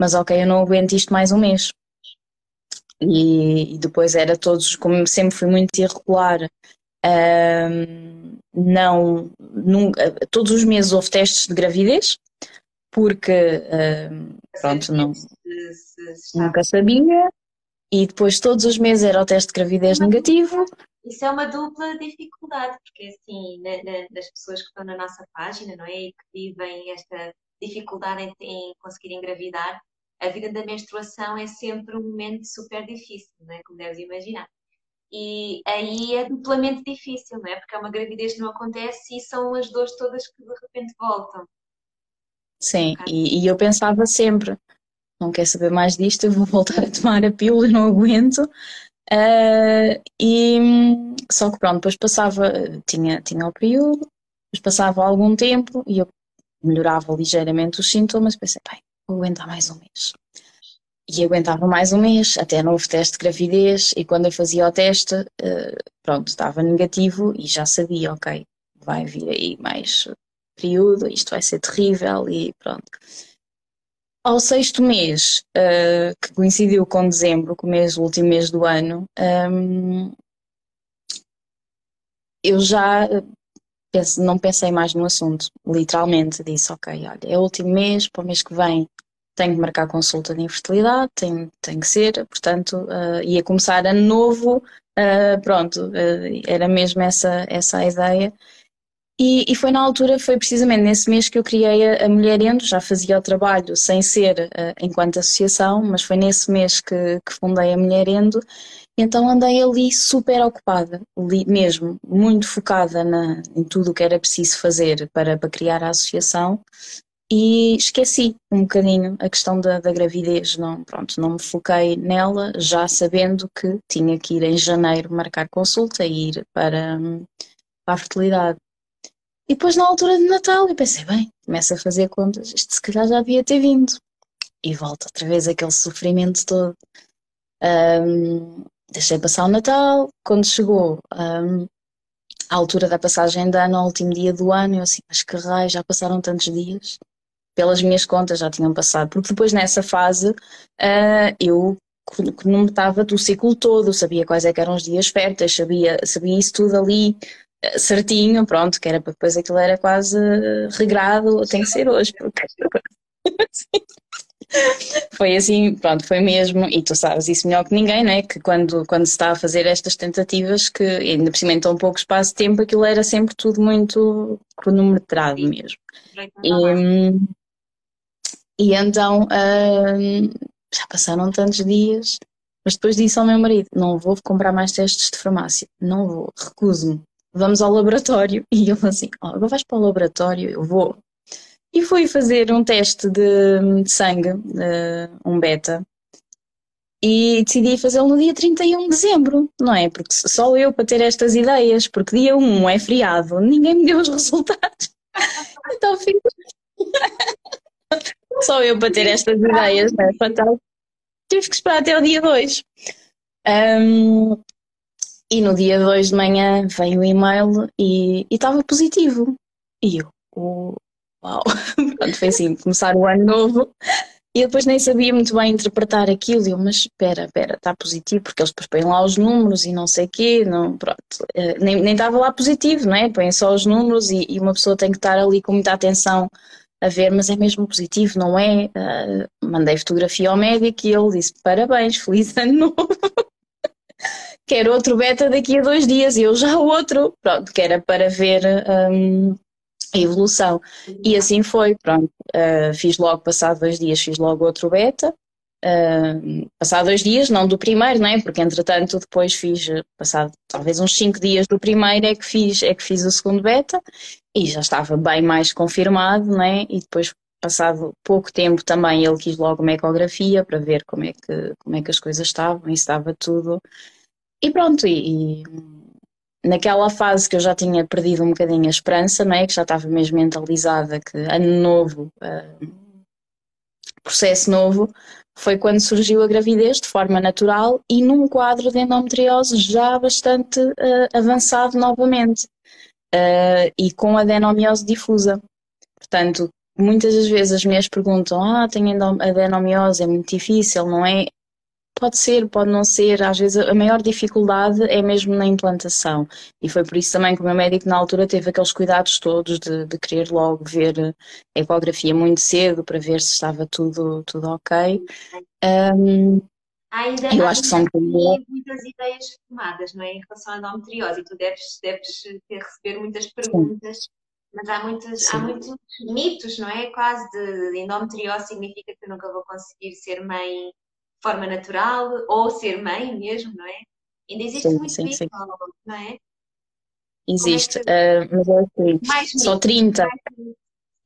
mas ok, eu não aguento isto mais um mês. E, e depois era todos, como sempre fui muito irregular, uh, não, nunca, todos os meses houve testes de gravidez, porque uh, pronto, não, nunca sabia, e depois todos os meses era o teste de gravidez negativo. Isso é uma dupla dificuldade, porque assim, na, na, das pessoas que estão na nossa página, não é? E que vivem esta dificuldade em, em conseguir engravidar, a vida da menstruação é sempre um momento super difícil, não é? Como deves imaginar. E aí é duplamente difícil, não é? Porque é uma gravidez que não acontece e são as dores todas que de repente voltam. Sim, e, e eu pensava sempre, não quer saber mais disto, eu vou voltar a tomar a pílula, não aguento. Uh, e só que pronto, depois passava, tinha, tinha o período, depois passava algum tempo e eu melhorava ligeiramente os sintomas, pensei, bem, vou aguentar mais um mês. E aguentava mais um mês, até novo teste de gravidez, e quando eu fazia o teste, uh, pronto, estava negativo e já sabia, ok, vai vir aí mais período, isto vai ser terrível e pronto. Ao sexto mês, uh, que coincidiu com dezembro, com o, mês, o último mês do ano, um, eu já eh, não pensei mais no assunto, literalmente. Disse, ok, olha, é o último mês, para o mês que vem tenho que marcar consulta de infertilidade, tem, tem que ser, portanto, uh, ia começar ano novo, uh, pronto, uh, era mesmo essa, essa a ideia. E, e, foi na altura, foi precisamente nesse mês que eu criei a, a Mulher Endo, já fazia o trabalho sem ser uh, enquanto associação, mas foi nesse mês que, que fundei a Mulher Endo, então andei ali super ocupada, ali mesmo, muito focada na, em tudo o que era preciso fazer para, para criar a associação. E esqueci um bocadinho a questão da, da, gravidez, não, pronto, não me foquei nela, já sabendo que tinha que ir em janeiro marcar consulta e ir para, para a fertilidade. E depois na altura de Natal eu pensei, bem, começo a fazer contas, isto se calhar já devia ter vindo. E volta outra vez aquele sofrimento todo. Um, deixei passar o Natal, quando chegou um, a altura da passagem de ano, ao último dia do ano, eu assim, mas que raio, já passaram tantos dias. Pelas minhas contas já tinham passado, porque depois nessa fase uh, eu não estava do ciclo todo, sabia quais é eram os dias férteis, sabia, sabia isso tudo ali, certinho, pronto, que era para depois aquilo era quase regrado, tem que ser hoje, porque (laughs) foi assim, pronto, foi mesmo, e tu sabes isso melhor que ninguém, não é? Que quando, quando se está a fazer estas tentativas, que ainda por cima tão pouco espaço de tempo, aquilo era sempre tudo muito cronometrado mesmo. E, e então hum, já passaram tantos dias, mas depois disse ao meu marido: não vou comprar mais testes de farmácia, não vou, recuso-me vamos ao laboratório. (laughs) E ele assim, oh, agora vais para o laboratório, eu vou. e fui fazer um teste de, de sangue, um beta, e decidi fazê-lo no dia 31 de dezembro, não é? Porque só eu para ter estas ideias, porque dia 1 é feriado, ninguém me deu os (laughs) resultados. então fiz. (laughs) só eu para ter estas ideias, não é? Então, tive que esperar até o dia 2. Um, e no dia 2 de manhã veio o e-mail e estava positivo. E eu, oh, uau! (laughs) Pronto, foi assim, começar o ano novo e depois nem sabia muito bem interpretar aquilo. E eu, mas espera, espera, está positivo, porque eles depois põem lá os números e não sei o quê, não, pronto. Eh, nem, estava lá positivo, não é? Põem só os números e, e, uma pessoa tem que estar ali com muita atenção a ver, mas é mesmo positivo, não é? Uh, mandei fotografia ao médico e ele disse: parabéns, feliz ano novo. (laughs) Quero outro beta daqui a dois dias e eu já outro, pronto, que era para ver. Um, a evolução. E assim foi, pronto. Uh, fiz logo, passado dois dias, fiz logo outro beta. Uh, passado dois dias, não do primeiro, né? Porque entretanto depois fiz, passado talvez uns cinco dias do primeiro é que fiz, é que fiz o segundo beta e já estava bem mais confirmado, né? E depois passado pouco tempo também ele quis logo uma ecografia para ver como é que, como é que as coisas estavam e estava tudo. E pronto, e, e naquela fase que eu já tinha perdido um bocadinho a esperança, não é? que já estava mesmo mentalizada que ano novo, uh, processo novo, foi quando surgiu a gravidez de forma natural e num quadro de endometriose já bastante uh, avançado novamente uh, e com adenomiose difusa. Portanto, muitas das vezes as mulheres perguntam: Ah, tenho adenomiose, é muito difícil, não é? Pode ser, pode não ser. Às vezes a maior dificuldade é mesmo na implantação. E foi por isso também que o meu médico na altura teve aqueles cuidados todos de, de querer logo ver a ecografia muito cedo para ver se estava tudo, tudo ok. Um, ainda, eu acho que são muitas ideias formadas não é? em relação à endometriose e tu deves, deves ter, receber muitas perguntas. Sim. Mas há muitos, há muitos mitos, não é? Quase de, de endometriose significa que eu nunca vou conseguir ser mãe forma natural ou ser mãe mesmo, não é? Ainda existe sim, muito sim, isso, sim. não é? Existe, é que... uh, mas é assim, mais só mitos, 30. Mais,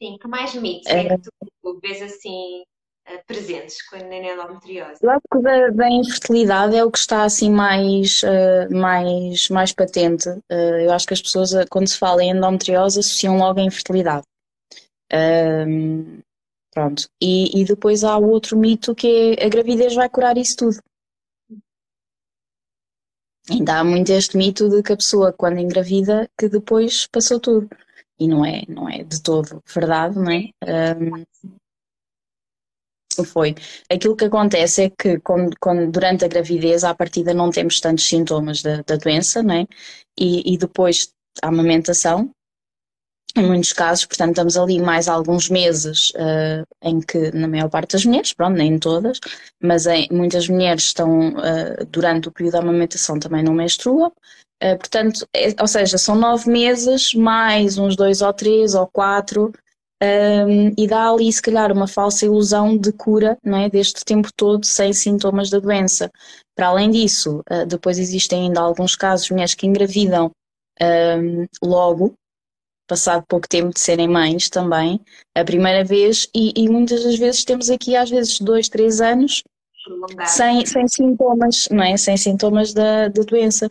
sim, que mais mitos é, é que tu vês assim uh, presentes com a endometriose? Eu acho que da, da, infertilidade é o que está assim mais, uh, mais, mais patente. eu acho que as pessoas, quando se fala em endometriose, associam logo a infertilidade. Pronto. E, e depois há o outro mito que é a gravidez vai curar isso tudo. Ainda há muito este mito de que a pessoa, quando engravida, que depois passou tudo. E não é, não é de todo verdade, não é? Um, foi. Aquilo que acontece é que quando, quando, durante a gravidez, à partida, não temos tantos sintomas da, da doença, não é? E, e depois a amamentação, em muitos casos, portanto, estamos ali mais alguns meses uh, em que, na maior parte das mulheres, pronto, nem todas, mas em, muitas mulheres estão, uh, durante o período da amamentação, também não menstruam. Uh, portanto, é, ou seja, são nove meses, mais uns dois ou três ou quatro, um, e dá ali, se calhar, uma falsa ilusão de cura não é, deste tempo todo sem sintomas da doença. Para além disso, depois existem ainda alguns casos de mulheres que engravidam um, logo, passado pouco tempo de serem mães também, a primeira vez, e, e muitas das vezes temos aqui às vezes dois, três anos sem, sem sintomas, não é? Sem sintomas da, da doença.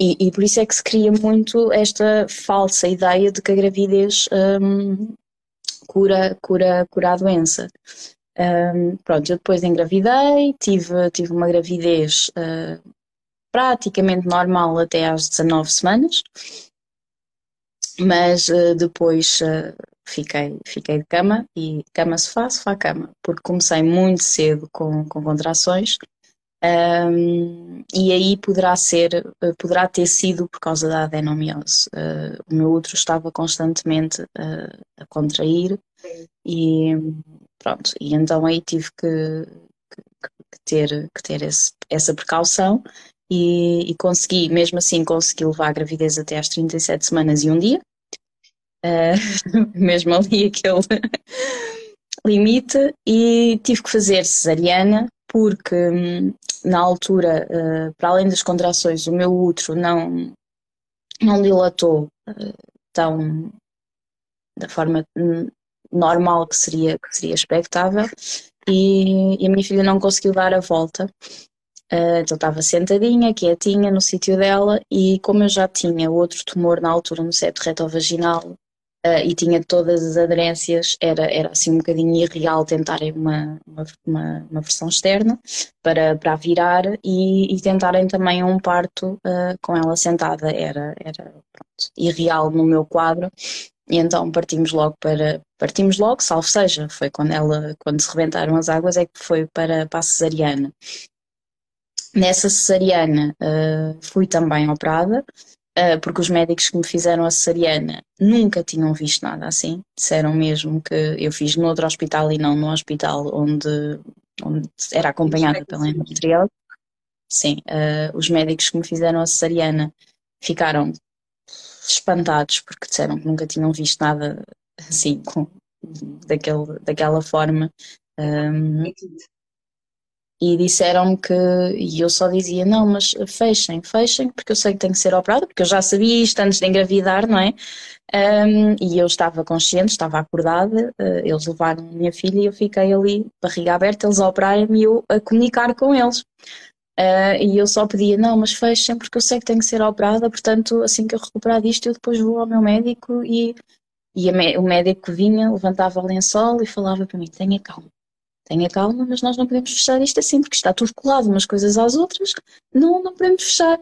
E, e, por isso é que se cria muito esta falsa ideia de que a gravidez um, cura, cura, cura a doença. Um, pronto, eu depois engravidei, tive, tive uma gravidez uh, praticamente normal até às 19 semanas mas uh, depois uh, fiquei, fiquei de cama e cama sofá, sofá cama, porque comecei muito cedo com, com contrações. Um, e aí poderá ser, uh, poderá ter sido por causa da adenomiose. o meu útero estava constantemente a contrair. E pronto, e então aí tive que, que, que ter, que ter esse, essa precaução e, e, consegui, mesmo assim, consegui levar a gravidez até às 37 semanas e um dia, uh, (laughs) mesmo ali aquele (laughs) limite, e tive que fazer cesariana porque hum, na altura, uh, para além das contrações, o meu útero não, não dilatou uh, tão da forma hum, normal que seria, que seria expectável, e, e a minha filha não conseguiu dar a volta. Uh, então estava sentadinha, quietinha no sítio dela e como eu já tinha outro tumor na altura no septo retovaginal uh, e tinha todas as aderências, era, era assim um bocadinho irreal tentarem uma, uma, uma, uma versão externa para, para virar e, e tentarem também um parto uh, com ela sentada. Era, era pronto, irreal no meu quadro. E então partimos logo para, partimos logo, salvo seja, foi quando ela, quando se rebentaram as águas, é que foi para, para a cesariana. Nessa cesariana uh, fui também operada, uh, porque os médicos que me fizeram a cesariana nunca tinham visto nada assim. Disseram mesmo que eu fiz no outro hospital e não no hospital onde, onde era acompanhada pela endometriose. Sim, uh, os médicos que me fizeram a cesariana ficaram espantados porque disseram que nunca tinham visto nada assim, com, daquele, daquela forma. Um, e disseram-me que, e eu só dizia, não, mas fechem, fechem, porque eu sei que tenho que ser operada, porque eu já sabia isto antes de engravidar, não é? Um, e eu estava consciente, estava acordada, uh, eles levaram a minha filha e eu fiquei ali, barriga aberta, eles a operarem-me e eu a comunicar com eles. Uh, e eu só pedia, não, mas fechem, porque eu sei que tenho que ser operada, portanto, assim que eu recuperar disto, eu depois vou ao meu médico e, e o médico vinha, levantava o lençol e falava para mim, tenha calma tenha calma, mas nós não podemos fechar isto assim, porque está tudo colado umas coisas às outras, não, não podemos fechar.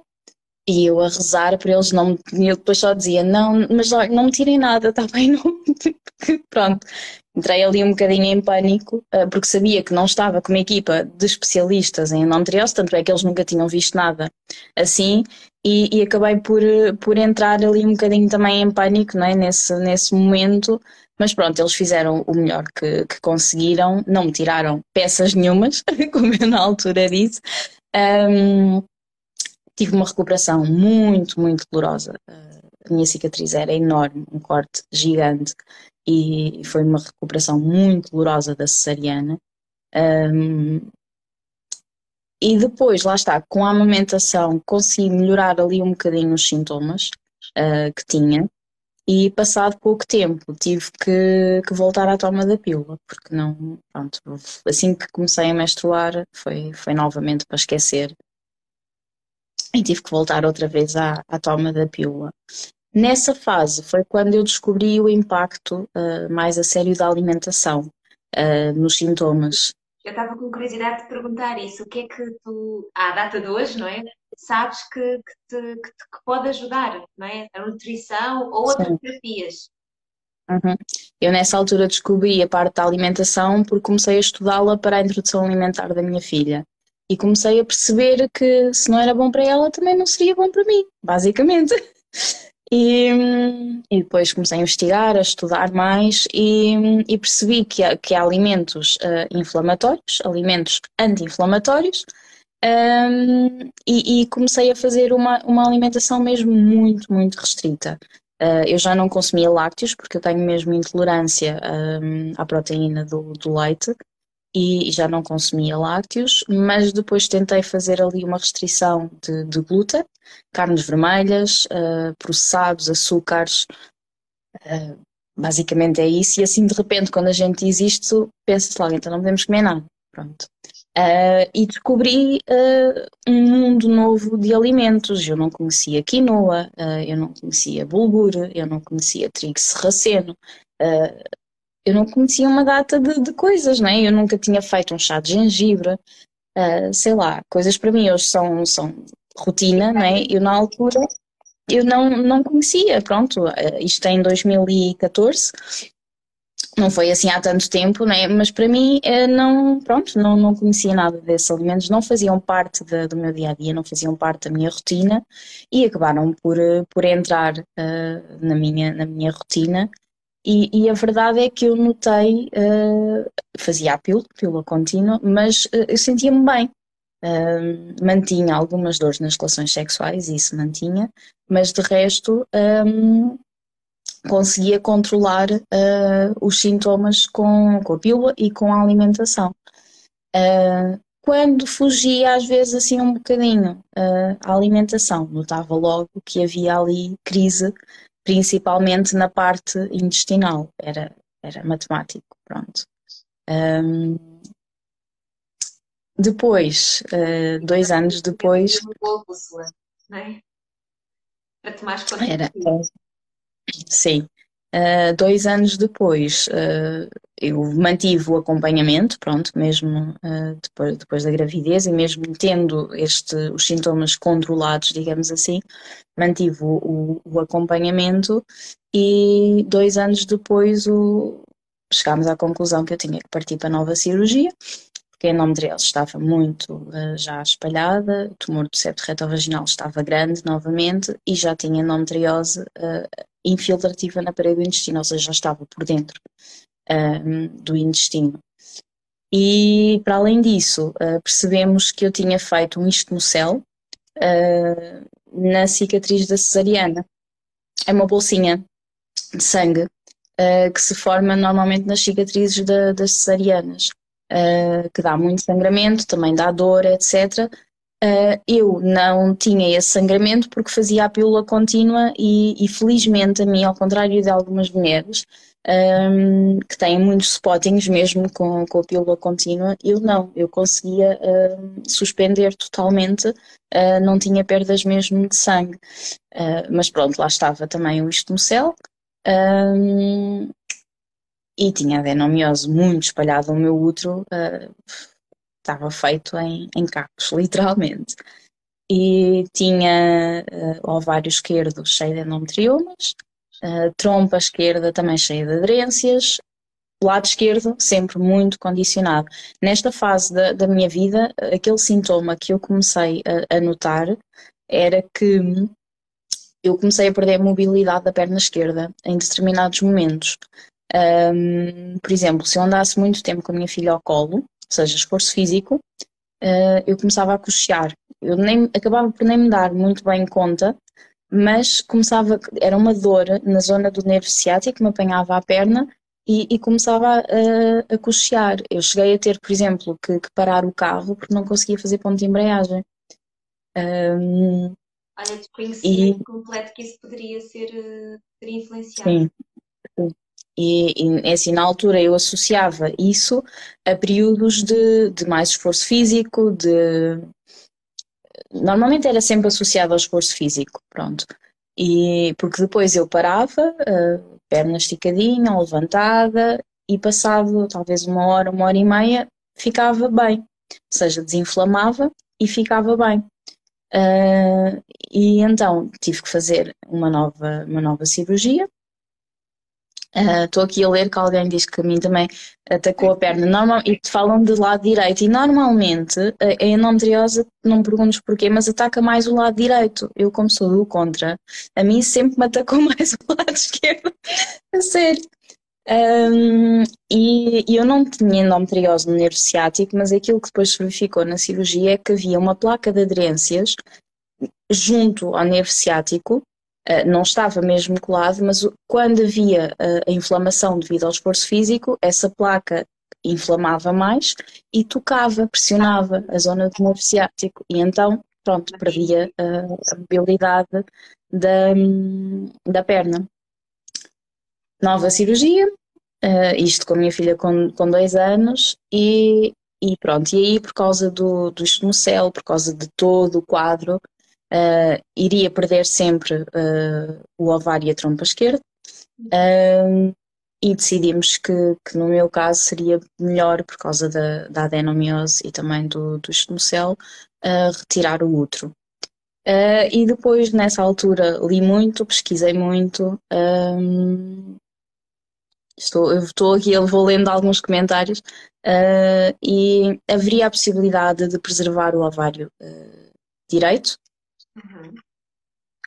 E eu a rezar para eles não me. Eu depois só dizia, não, mas olha, não me tirem nada, está bem? (laughs) Não. Pronto. Entrei ali um bocadinho em pânico, eh, porque sabia que não estava com uma equipa de especialistas em endometriose, tanto é que eles nunca tinham visto nada assim, e, e, acabei por, por entrar ali um bocadinho também em pânico, não é? nesse, nesse momento, mas pronto, eles fizeram o melhor que, que conseguiram, não me tiraram peças nenhumas, (laughs) como eu na altura disse. Um, tive uma recuperação muito, muito dolorosa. A minha cicatriz era enorme, um corte gigante, e foi uma recuperação muito dolorosa da cesariana. Um, e depois, lá está, com a amamentação consegui melhorar ali um bocadinho os sintomas uh, que tinha, e passado pouco tempo tive que, que, voltar à toma da pílula, porque não, pronto, assim que comecei a menstruar foi, foi novamente para esquecer e tive que voltar outra vez à, à toma da pílula. Nessa fase foi quando eu descobri o impacto uh, mais a sério da alimentação uh, nos sintomas. Eu estava com curiosidade de perguntar isso. O que é que tu, à data de hoje, não é? sabes que, que, te, que, te, que pode ajudar, não é? A nutrição ou outras terapias. Uhum. Eu nessa altura descobri a parte da alimentação porque comecei a estudá-la para a introdução alimentar da minha filha. E comecei a perceber que se não era bom para ela, também não seria bom para mim, basicamente. (laughs) E, e depois comecei a investigar, a estudar mais e, e percebi que há, que há alimentos uh, inflamatórios, alimentos anti-inflamatórios, um, e, e, comecei a fazer uma, uma alimentação mesmo muito, muito restrita. Uh, eu já não consumia lácteos porque eu tenho mesmo intolerância um, à proteína do, do leite e, já não consumia lácteos, mas depois tentei fazer ali uma restrição de, de glúten, carnes vermelhas, uh, processados, açúcares. Uh, basicamente é isso, e assim de repente, quando a gente diz isto, pensa-se logo, então não podemos comer nada. Pronto. Uh, e descobri uh, um mundo novo de alimentos. Eu não conhecia quinoa, uh, eu não conhecia bulgur, eu não conhecia trigo serraceno, eu não conhecia uma data de, de, coisas, né? Eu nunca tinha feito um chá de gengibre, sei lá, coisas para mim hoje são, são rotina, né? Eu na altura eu não, não conhecia, pronto, isto é em 2014 não foi assim há tanto tempo, né? mas para mim eh, não, pronto, não, não conhecia nada desses alimentos, não faziam parte de, do meu dia a dia, não faziam parte da minha rotina e acabaram por, por entrar uh, na, minha, na minha rotina. E, e, a verdade é que eu notei, uh, fazia a pílula, pílula contínua, mas uh, eu sentia-me bem. mantinha algumas dores nas relações sexuais, isso mantinha, mas de resto um, conseguia controlar uh, os sintomas com, com a pílula e com a alimentação. Uh, quando fugia às vezes assim um bocadinho uh, a alimentação, notava logo que havia ali crise, principalmente na parte intestinal. Era era matemático, pronto. Um, depois, uh, dois anos depois. Uma boa bússola, não é? Para tomar. Era, sim. Uh, dois anos depois, uh, eu mantive o acompanhamento, pronto, mesmo uh, depois, depois da gravidez e mesmo tendo este, os sintomas controlados, digamos assim, mantive o, o, acompanhamento e dois anos depois o, chegámos à conclusão que eu tinha que partir para nova cirurgia, porque a endometriose estava muito já espalhada, o tumor do septo retovaginal estava grande novamente e já tinha endometriose infiltrativa na parede do intestino, ou seja, já estava por dentro um, do intestino. E, para além disso, uh, percebemos que eu tinha feito um istomocel uh, na cicatriz da cesariana. É uma bolsinha de sangue uh, que se forma normalmente nas cicatrizes da, das cesarianas, que dá muito sangramento, também dá dor, etc. Uh, eu não tinha esse sangramento porque fazia a pílula contínua e, e felizmente a mim, ao contrário de algumas mulheres um, que têm muitos spottings mesmo com, com a pílula contínua, eu não, eu conseguia uh, suspender totalmente, uh, não tinha perdas mesmo de sangue. mas pronto, lá estava também o estomocel. Um, e tinha adenomiose muito espalhada no meu útero, estava feito em, em cacos, (laughs) literalmente. E tinha uh, ovário esquerdo cheio de endometriomas, uh, trompa esquerda também cheia de aderências, lado esquerdo sempre muito condicionado. Nesta fase da, da minha vida, aquele sintoma que eu comecei a, a notar era que eu comecei a perder a mobilidade da perna esquerda em determinados momentos. Um, por exemplo, se eu andasse muito tempo com a minha filha ao colo, seja, esforço físico, uh, eu começava a cochear. Eu nem, acabava por nem me dar muito bem conta, mas começava, era uma dor na zona do nervo ciático que me apanhava a perna e, e começava a, a cochear. Eu cheguei a ter, por exemplo, que, que, parar o carro porque não conseguia fazer ponto de embreagem. Um, Olha, desconhecimento e, completo que isso poderia ser, eh, poderia influenciar. Sim, e, e é assim, na altura eu associava isso a períodos de, de mais esforço físico, de normalmente era sempre associado ao esforço físico, pronto. E porque depois eu parava, uh, perna esticadinha, levantada, e passado talvez uma hora, uma hora e meia, ficava bem. Ou seja, desinflamava e ficava bem. Uh, e então tive que fazer uma nova, uma nova cirurgia Estou uh, aqui a ler que alguém diz que a mim também atacou a perna Normal, e te falam de lado direito. E normalmente a endometriose, não perguntes porquê, mas ataca mais o lado direito. Eu, como sou do contra, a mim sempre me atacou (laughs) mais o lado esquerdo. a sério. Um, e, e, eu não tinha endometriose no nervo ciático, mas aquilo que depois se verificou na cirurgia é que havia uma placa de aderências junto ao nervo ciático não estava mesmo colado, mas quando havia eh, a inflamação devido ao esforço físico, essa placa inflamava mais e tocava, pressionava a zona do nervo ciático e então, pronto, perdia eh, a mobilidade da, da perna. Nova cirurgia, isto com a minha filha com, com dois anos e, e pronto, e aí por causa do, do por causa de todo o quadro, uh, iria perder sempre uh, o ovário e a trompa esquerda. Uh, e decidimos que, que, no meu caso seria melhor, por causa da, da adenomiose e também do, do estomocel, retirar o útero. E depois, nessa altura, li muito, pesquisei muito. Um, estou, eu estou aqui, eu vou lendo alguns comentários. Uh, e haveria a possibilidade de preservar o ovário uh, direito, Uhum.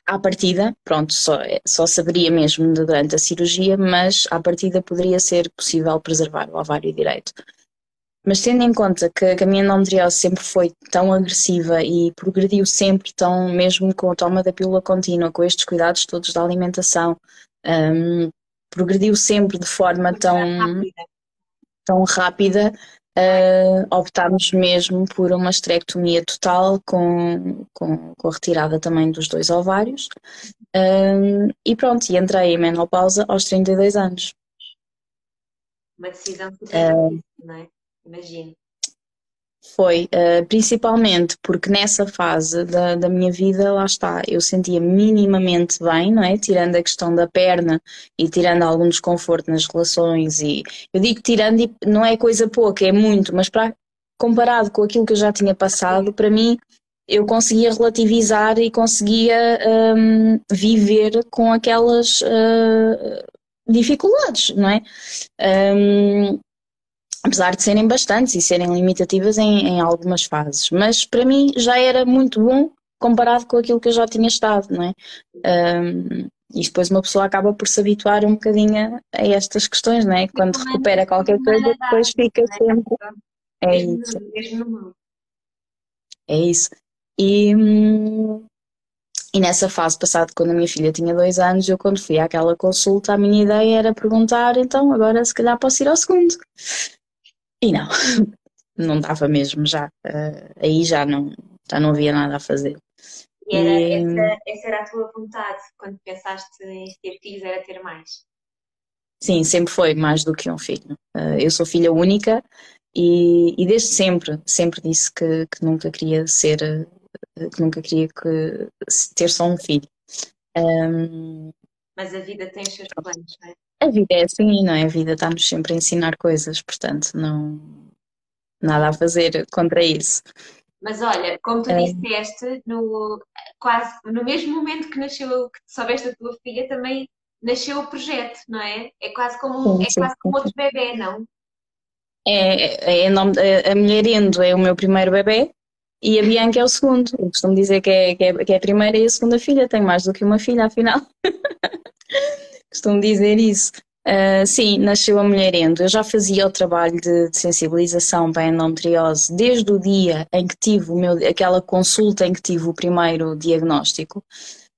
À partida, pronto, só, só saberia mesmo durante a cirurgia, mas à partida poderia ser possível preservar o ovário direito. Mas tendo em conta que, que a minha endometriose sempre foi tão agressiva e progrediu sempre tão, mesmo com a toma da pílula contínua, com estes cuidados todos da alimentação, um, progrediu sempre de forma tão rápida, tão rápida uh, optámos mesmo por uma esterectomia total com, com, com a retirada também dos dois ovários. Uh, e pronto, e entrei em menopausa aos 32 anos. Uma decisão super uh, difícil, não é? Imagino. Foi, uh, principalmente porque nessa fase da, da minha vida, lá está, eu sentia minimamente bem, não é? Tirando a questão da perna e tirando algum desconforto nas relações e eu digo tirando e não é coisa pouca, é muito, mas para, comparado com aquilo que eu já tinha passado, para mim eu conseguia relativizar e conseguia um, viver com aquelas uh, dificuldades, não é? Um, apesar de serem bastantes e serem limitativas em, em, algumas fases, mas para mim já era muito bom comparado com aquilo que eu já tinha estado, não é? Um, e depois uma pessoa acaba por se habituar um bocadinho a estas questões, não é? Quando recupera qualquer coisa, depois fica é? sempre. É isso. É isso. E, e nessa fase passada, quando a minha filha tinha dois anos, eu quando fui àquela consulta, a minha ideia era perguntar, então agora se calhar posso ir ao segundo. E não, (laughs) não dava mesmo já. Uh, aí já não, já não havia nada a fazer. E era, e... Essa, essa, era a tua vontade quando pensaste em ter filhos, era ter mais? Sim, sempre foi mais do que um filho. Uh, eu sou filha única e, e, desde sempre, sempre disse que, que nunca queria ser que nunca queria que, ter só um filho. Um, Mas a vida tem os seus planos, não é? A vida é assim, não é? A vida está-nos sempre a ensinar coisas, portanto, não. nada a fazer contra isso. Mas olha, como tu disseste, no, quase no mesmo momento que nasceu, que soubeste a tua filha, também nasceu o projeto, não é? É quase como, sim, é sim, quase como outro bebê, não? É, é, é nome, a mulher Endo é o meu primeiro bebê e a Bianca é o segundo. Eu costumo dizer que é, que é, que é a primeira e a segunda filha. Tenho mais do que uma filha, afinal. (laughs) costumo dizer isso. Uh, sim, nasceu a mulherendo. Eu já fazia o trabalho de, de, sensibilização para a endometriose desde o dia em que tive meu, aquela consulta em que tive o primeiro diagnóstico.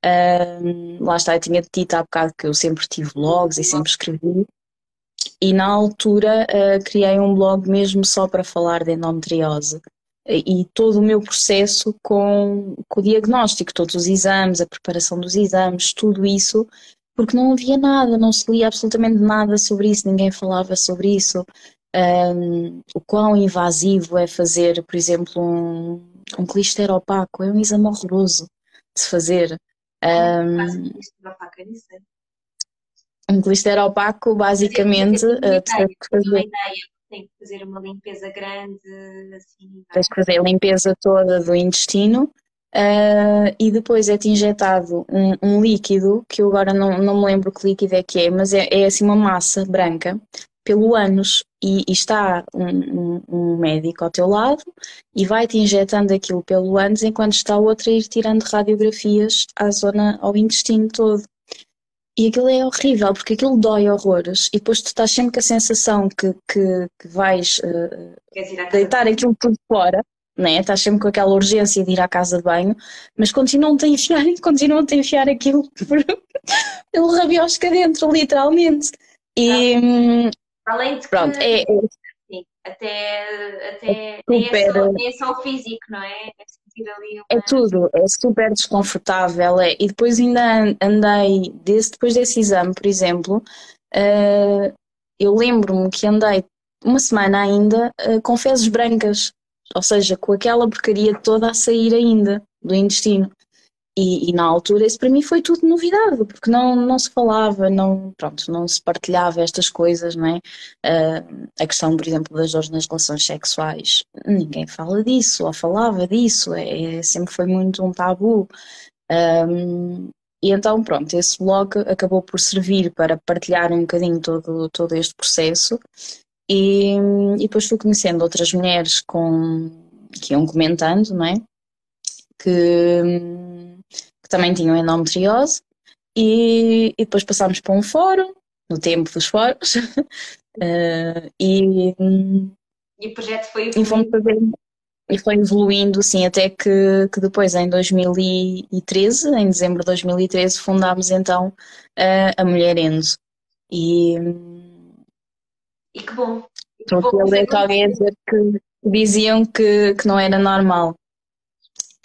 Uh, lá está, eu tinha dito há bocado que eu sempre tive blogs e sempre escrevi. E na altura uh, criei um blog mesmo só para falar de endometriose e todo o meu processo com, com o diagnóstico, todos os exames, a preparação dos exames, tudo isso, porque não havia nada, não se lia absolutamente nada sobre isso, ninguém falava sobre isso. Um, o quão invasivo é fazer, por exemplo, um, um clister opaco, é um exame horroroso de se fazer. Um, um clister opaco, basicamente, uh, que fazer tem que fazer uma limpeza grande, assim. É? Tens que fazer a limpeza toda do intestino uh, e depois é-te injetado um, um, líquido, que eu agora não, não me lembro que líquido é que é, mas é, é assim uma massa branca pelo ânus. E, e está um, um, um, médico ao teu lado e vai-te injetando aquilo pelo ânus enquanto está outro a ir tirando radiografias à zona, ao intestino todo. E aquilo é horrível, porque aquilo dói horrores, e depois tu estás sempre com a sensação que, que, que vais uh, deitar aquilo tudo fora, né? estás sempre com aquela urgência de ir à casa de banho, mas continuam-te a enfiar, (laughs) continuam-te a enfiar aquilo por, (laughs) pelo rabiosca dentro, literalmente. E, hum, Além de pronto, que, é, é, sim, até, até é nem, é só, é só o físico, não é? é uma... É tudo, é super desconfortável. É. E depois ainda andei, desse, depois desse exame, por exemplo, uh, eu lembro-me que andei uma semana ainda uh, com fezes brancas, ou seja, com aquela porcaria toda a sair ainda do intestino. E, e, na altura isso para mim foi tudo novidade, porque não, não se falava, não, pronto, não se partilhava estas coisas, não é? Uh, a questão, por exemplo, das dores nas relações sexuais, ninguém fala disso, ou falava disso, é, é sempre foi muito um tabu. Um, e então, pronto, esse blog acabou por servir para partilhar um bocadinho todo, todo este processo e, e depois fui conhecendo outras mulheres com, que iam comentando, não é? Que que também tinham endometriose, e, e depois passámos para um fórum, no tempo dos fóruns, uh, (laughs) e, e o projeto foi e fomos fazer, e foi evoluindo, sim, até que, que depois em 2013, em dezembro de 2013, fundámos então uh, a Mulher Enzo. E, e que bom. E que bom que alguém a dizer que diziam que, que não era normal.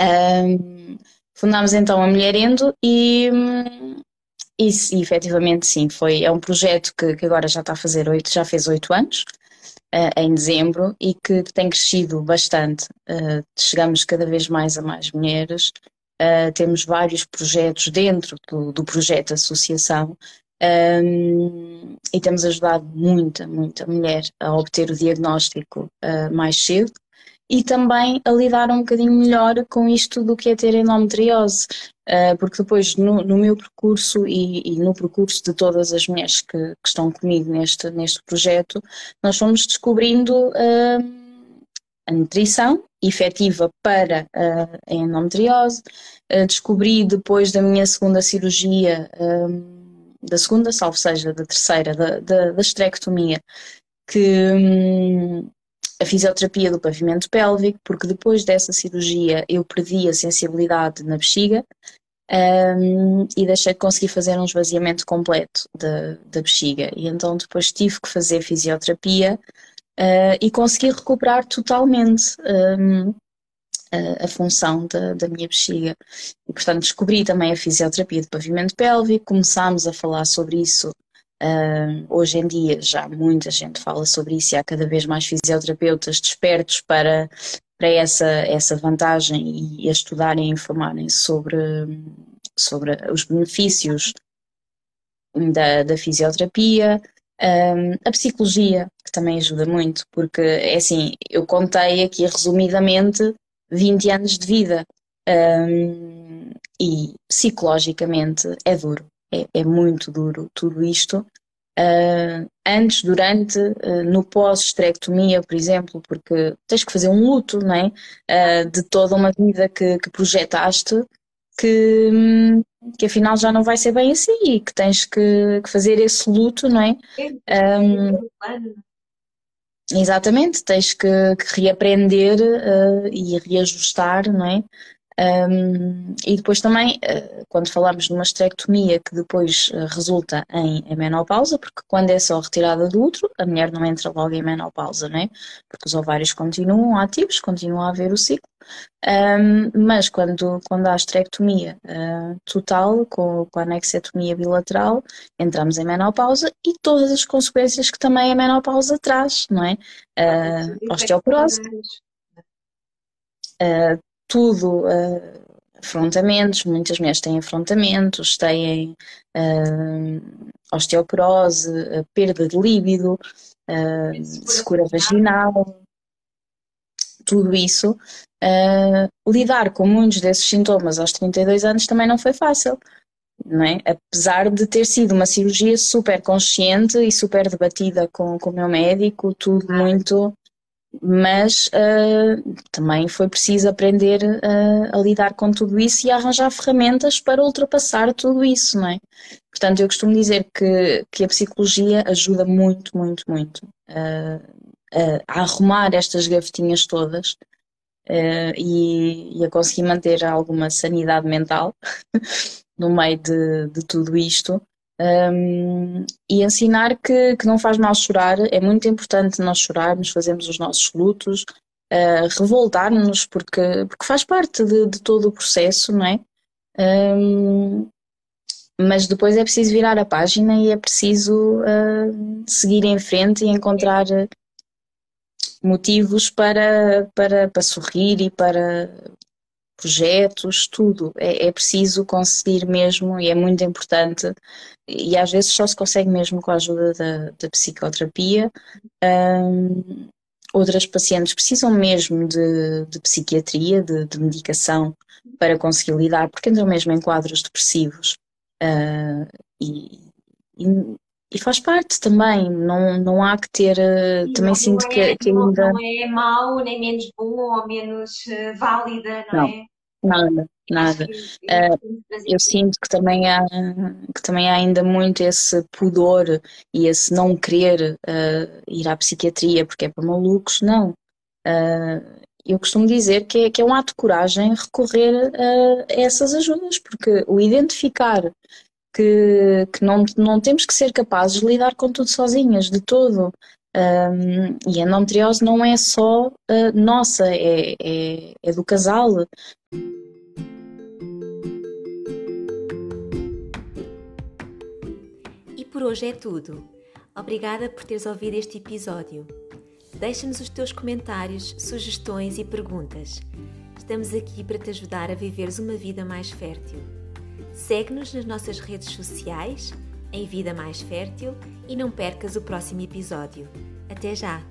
Um, Fundámos então a Mulher Endo e, Isso, efetivamente, sim. Foi, é um projeto que, que agora já está a fazer oito, já fez oito anos, uh, em dezembro, e que, que tem crescido bastante. Uh, chegamos cada vez mais a mais mulheres. Uh, temos vários projetos dentro do, do projeto Associação um, e temos ajudado muita, muita mulher a obter o diagnóstico mais cedo e também a lidar um bocadinho melhor com isto do que é ter endometriose, uh, porque depois no, no meu percurso e, e, no percurso de todas as mulheres que, que, estão comigo neste, neste projeto, nós fomos descobrindo uh, a nutrição efetiva para uh, a endometriose, descobri depois da minha segunda cirurgia, da segunda, salvo seja, da terceira, da, da, da esterectomia, que um, a fisioterapia do pavimento pélvico, porque depois dessa cirurgia eu perdi a sensibilidade na bexiga um, e deixei de conseguir fazer um esvaziamento completo da, da bexiga. E então depois tive que fazer fisioterapia uh, e consegui recuperar totalmente um, a, função da, da minha bexiga. E portanto descobri também a fisioterapia do pavimento pélvico, começámos a falar sobre isso Uh, hoje em dia já muita gente fala sobre isso e há cada vez mais fisioterapeutas despertos para, para essa, essa vantagem e a estudarem e informarem sobre, sobre os benefícios da, da fisioterapia. Um, a psicologia, que também ajuda muito, porque é assim, eu contei aqui resumidamente 20 anos de vida um, e psicologicamente é duro é, é muito duro tudo isto. Uh, antes, durante, uh, no pós-esterectomia, por exemplo, porque tens que fazer um luto, não é? Uh, de toda uma vida que, que projetaste, que, hum, que afinal já não vai ser bem assim e que tens que, que fazer esse luto, não é? Um, exatamente, tens que, que reaprender e reajustar, não é? Um, e depois também, uh, quando falamos numa esterectomia que depois uh, resulta em, em, menopausa, porque quando é só retirada do útero, a mulher não entra logo em menopausa, né? porque os ovários continuam ativos, continua a haver o ciclo, um, mas quando, quando há esterectomia uh, total, com, com a anexectomia bilateral, entramos em menopausa e todas as consequências que também a menopausa traz, não é? Uh, osteoporose. Uh, tudo, uh, afrontamentos, muitas mulheres têm afrontamentos, têm uh, osteoporose, uh, perda de líbido, uh, secura vaginal, tudo isso. lidar com muitos desses sintomas aos 32 anos também não foi fácil. Não é? Apesar de ter sido uma cirurgia super consciente e super debatida com, com o meu médico, tudo muito mas uh, também foi preciso aprender uh, a lidar com tudo isso e a arranjar ferramentas para ultrapassar tudo isso, não é? Portanto, eu costumo dizer que, que a psicologia ajuda muito, muito, muito uh, a arrumar estas gavetinhas todas e, e, a conseguir manter alguma sanidade mental (laughs) no meio de, de tudo isto um, e ensinar que, que não faz mal chorar, é muito importante nós chorarmos, fazermos os nossos lutos, uh, revoltar-nos, porque, porque faz parte de, de, todo o processo, não é? Um, mas depois é preciso virar a página e é preciso uh, seguir em frente e encontrar motivos para, para, para sorrir e para, projetos, tudo. É, é, preciso conseguir mesmo e é muito importante. E às vezes só se consegue mesmo com a ajuda da, da psicoterapia. Um, outras pacientes precisam mesmo de, de psiquiatria, de, de, medicação para conseguir lidar, porque entram mesmo em quadros depressivos. Uh, e, e, e, faz parte também, não, não há que ter. Sim, também sinto é, que, que ainda. Não é mau, nem menos bom ou menos uh, válida, não, não, é? Nada, nada. Uh, eu sinto que também, há, que também há ainda muito esse pudor e esse não querer uh, ir à psiquiatria porque é para malucos. Não. Uh, eu costumo dizer que é, que é um ato de coragem recorrer a essas ajudas, porque o identificar que, que não, não temos que ser capazes de lidar com tudo sozinhas, de todo. Um, e a endometriose não é só uh, nossa, é, é, é, do casal. por hoje é tudo. Obrigada por teres ouvido este episódio. Deixa-nos os teus comentários, sugestões e perguntas. Estamos aqui para te ajudar a viveres uma vida mais fértil. Segue-nos nas nossas redes sociais, em vida mais fértil e não percas o próximo episódio. Até já!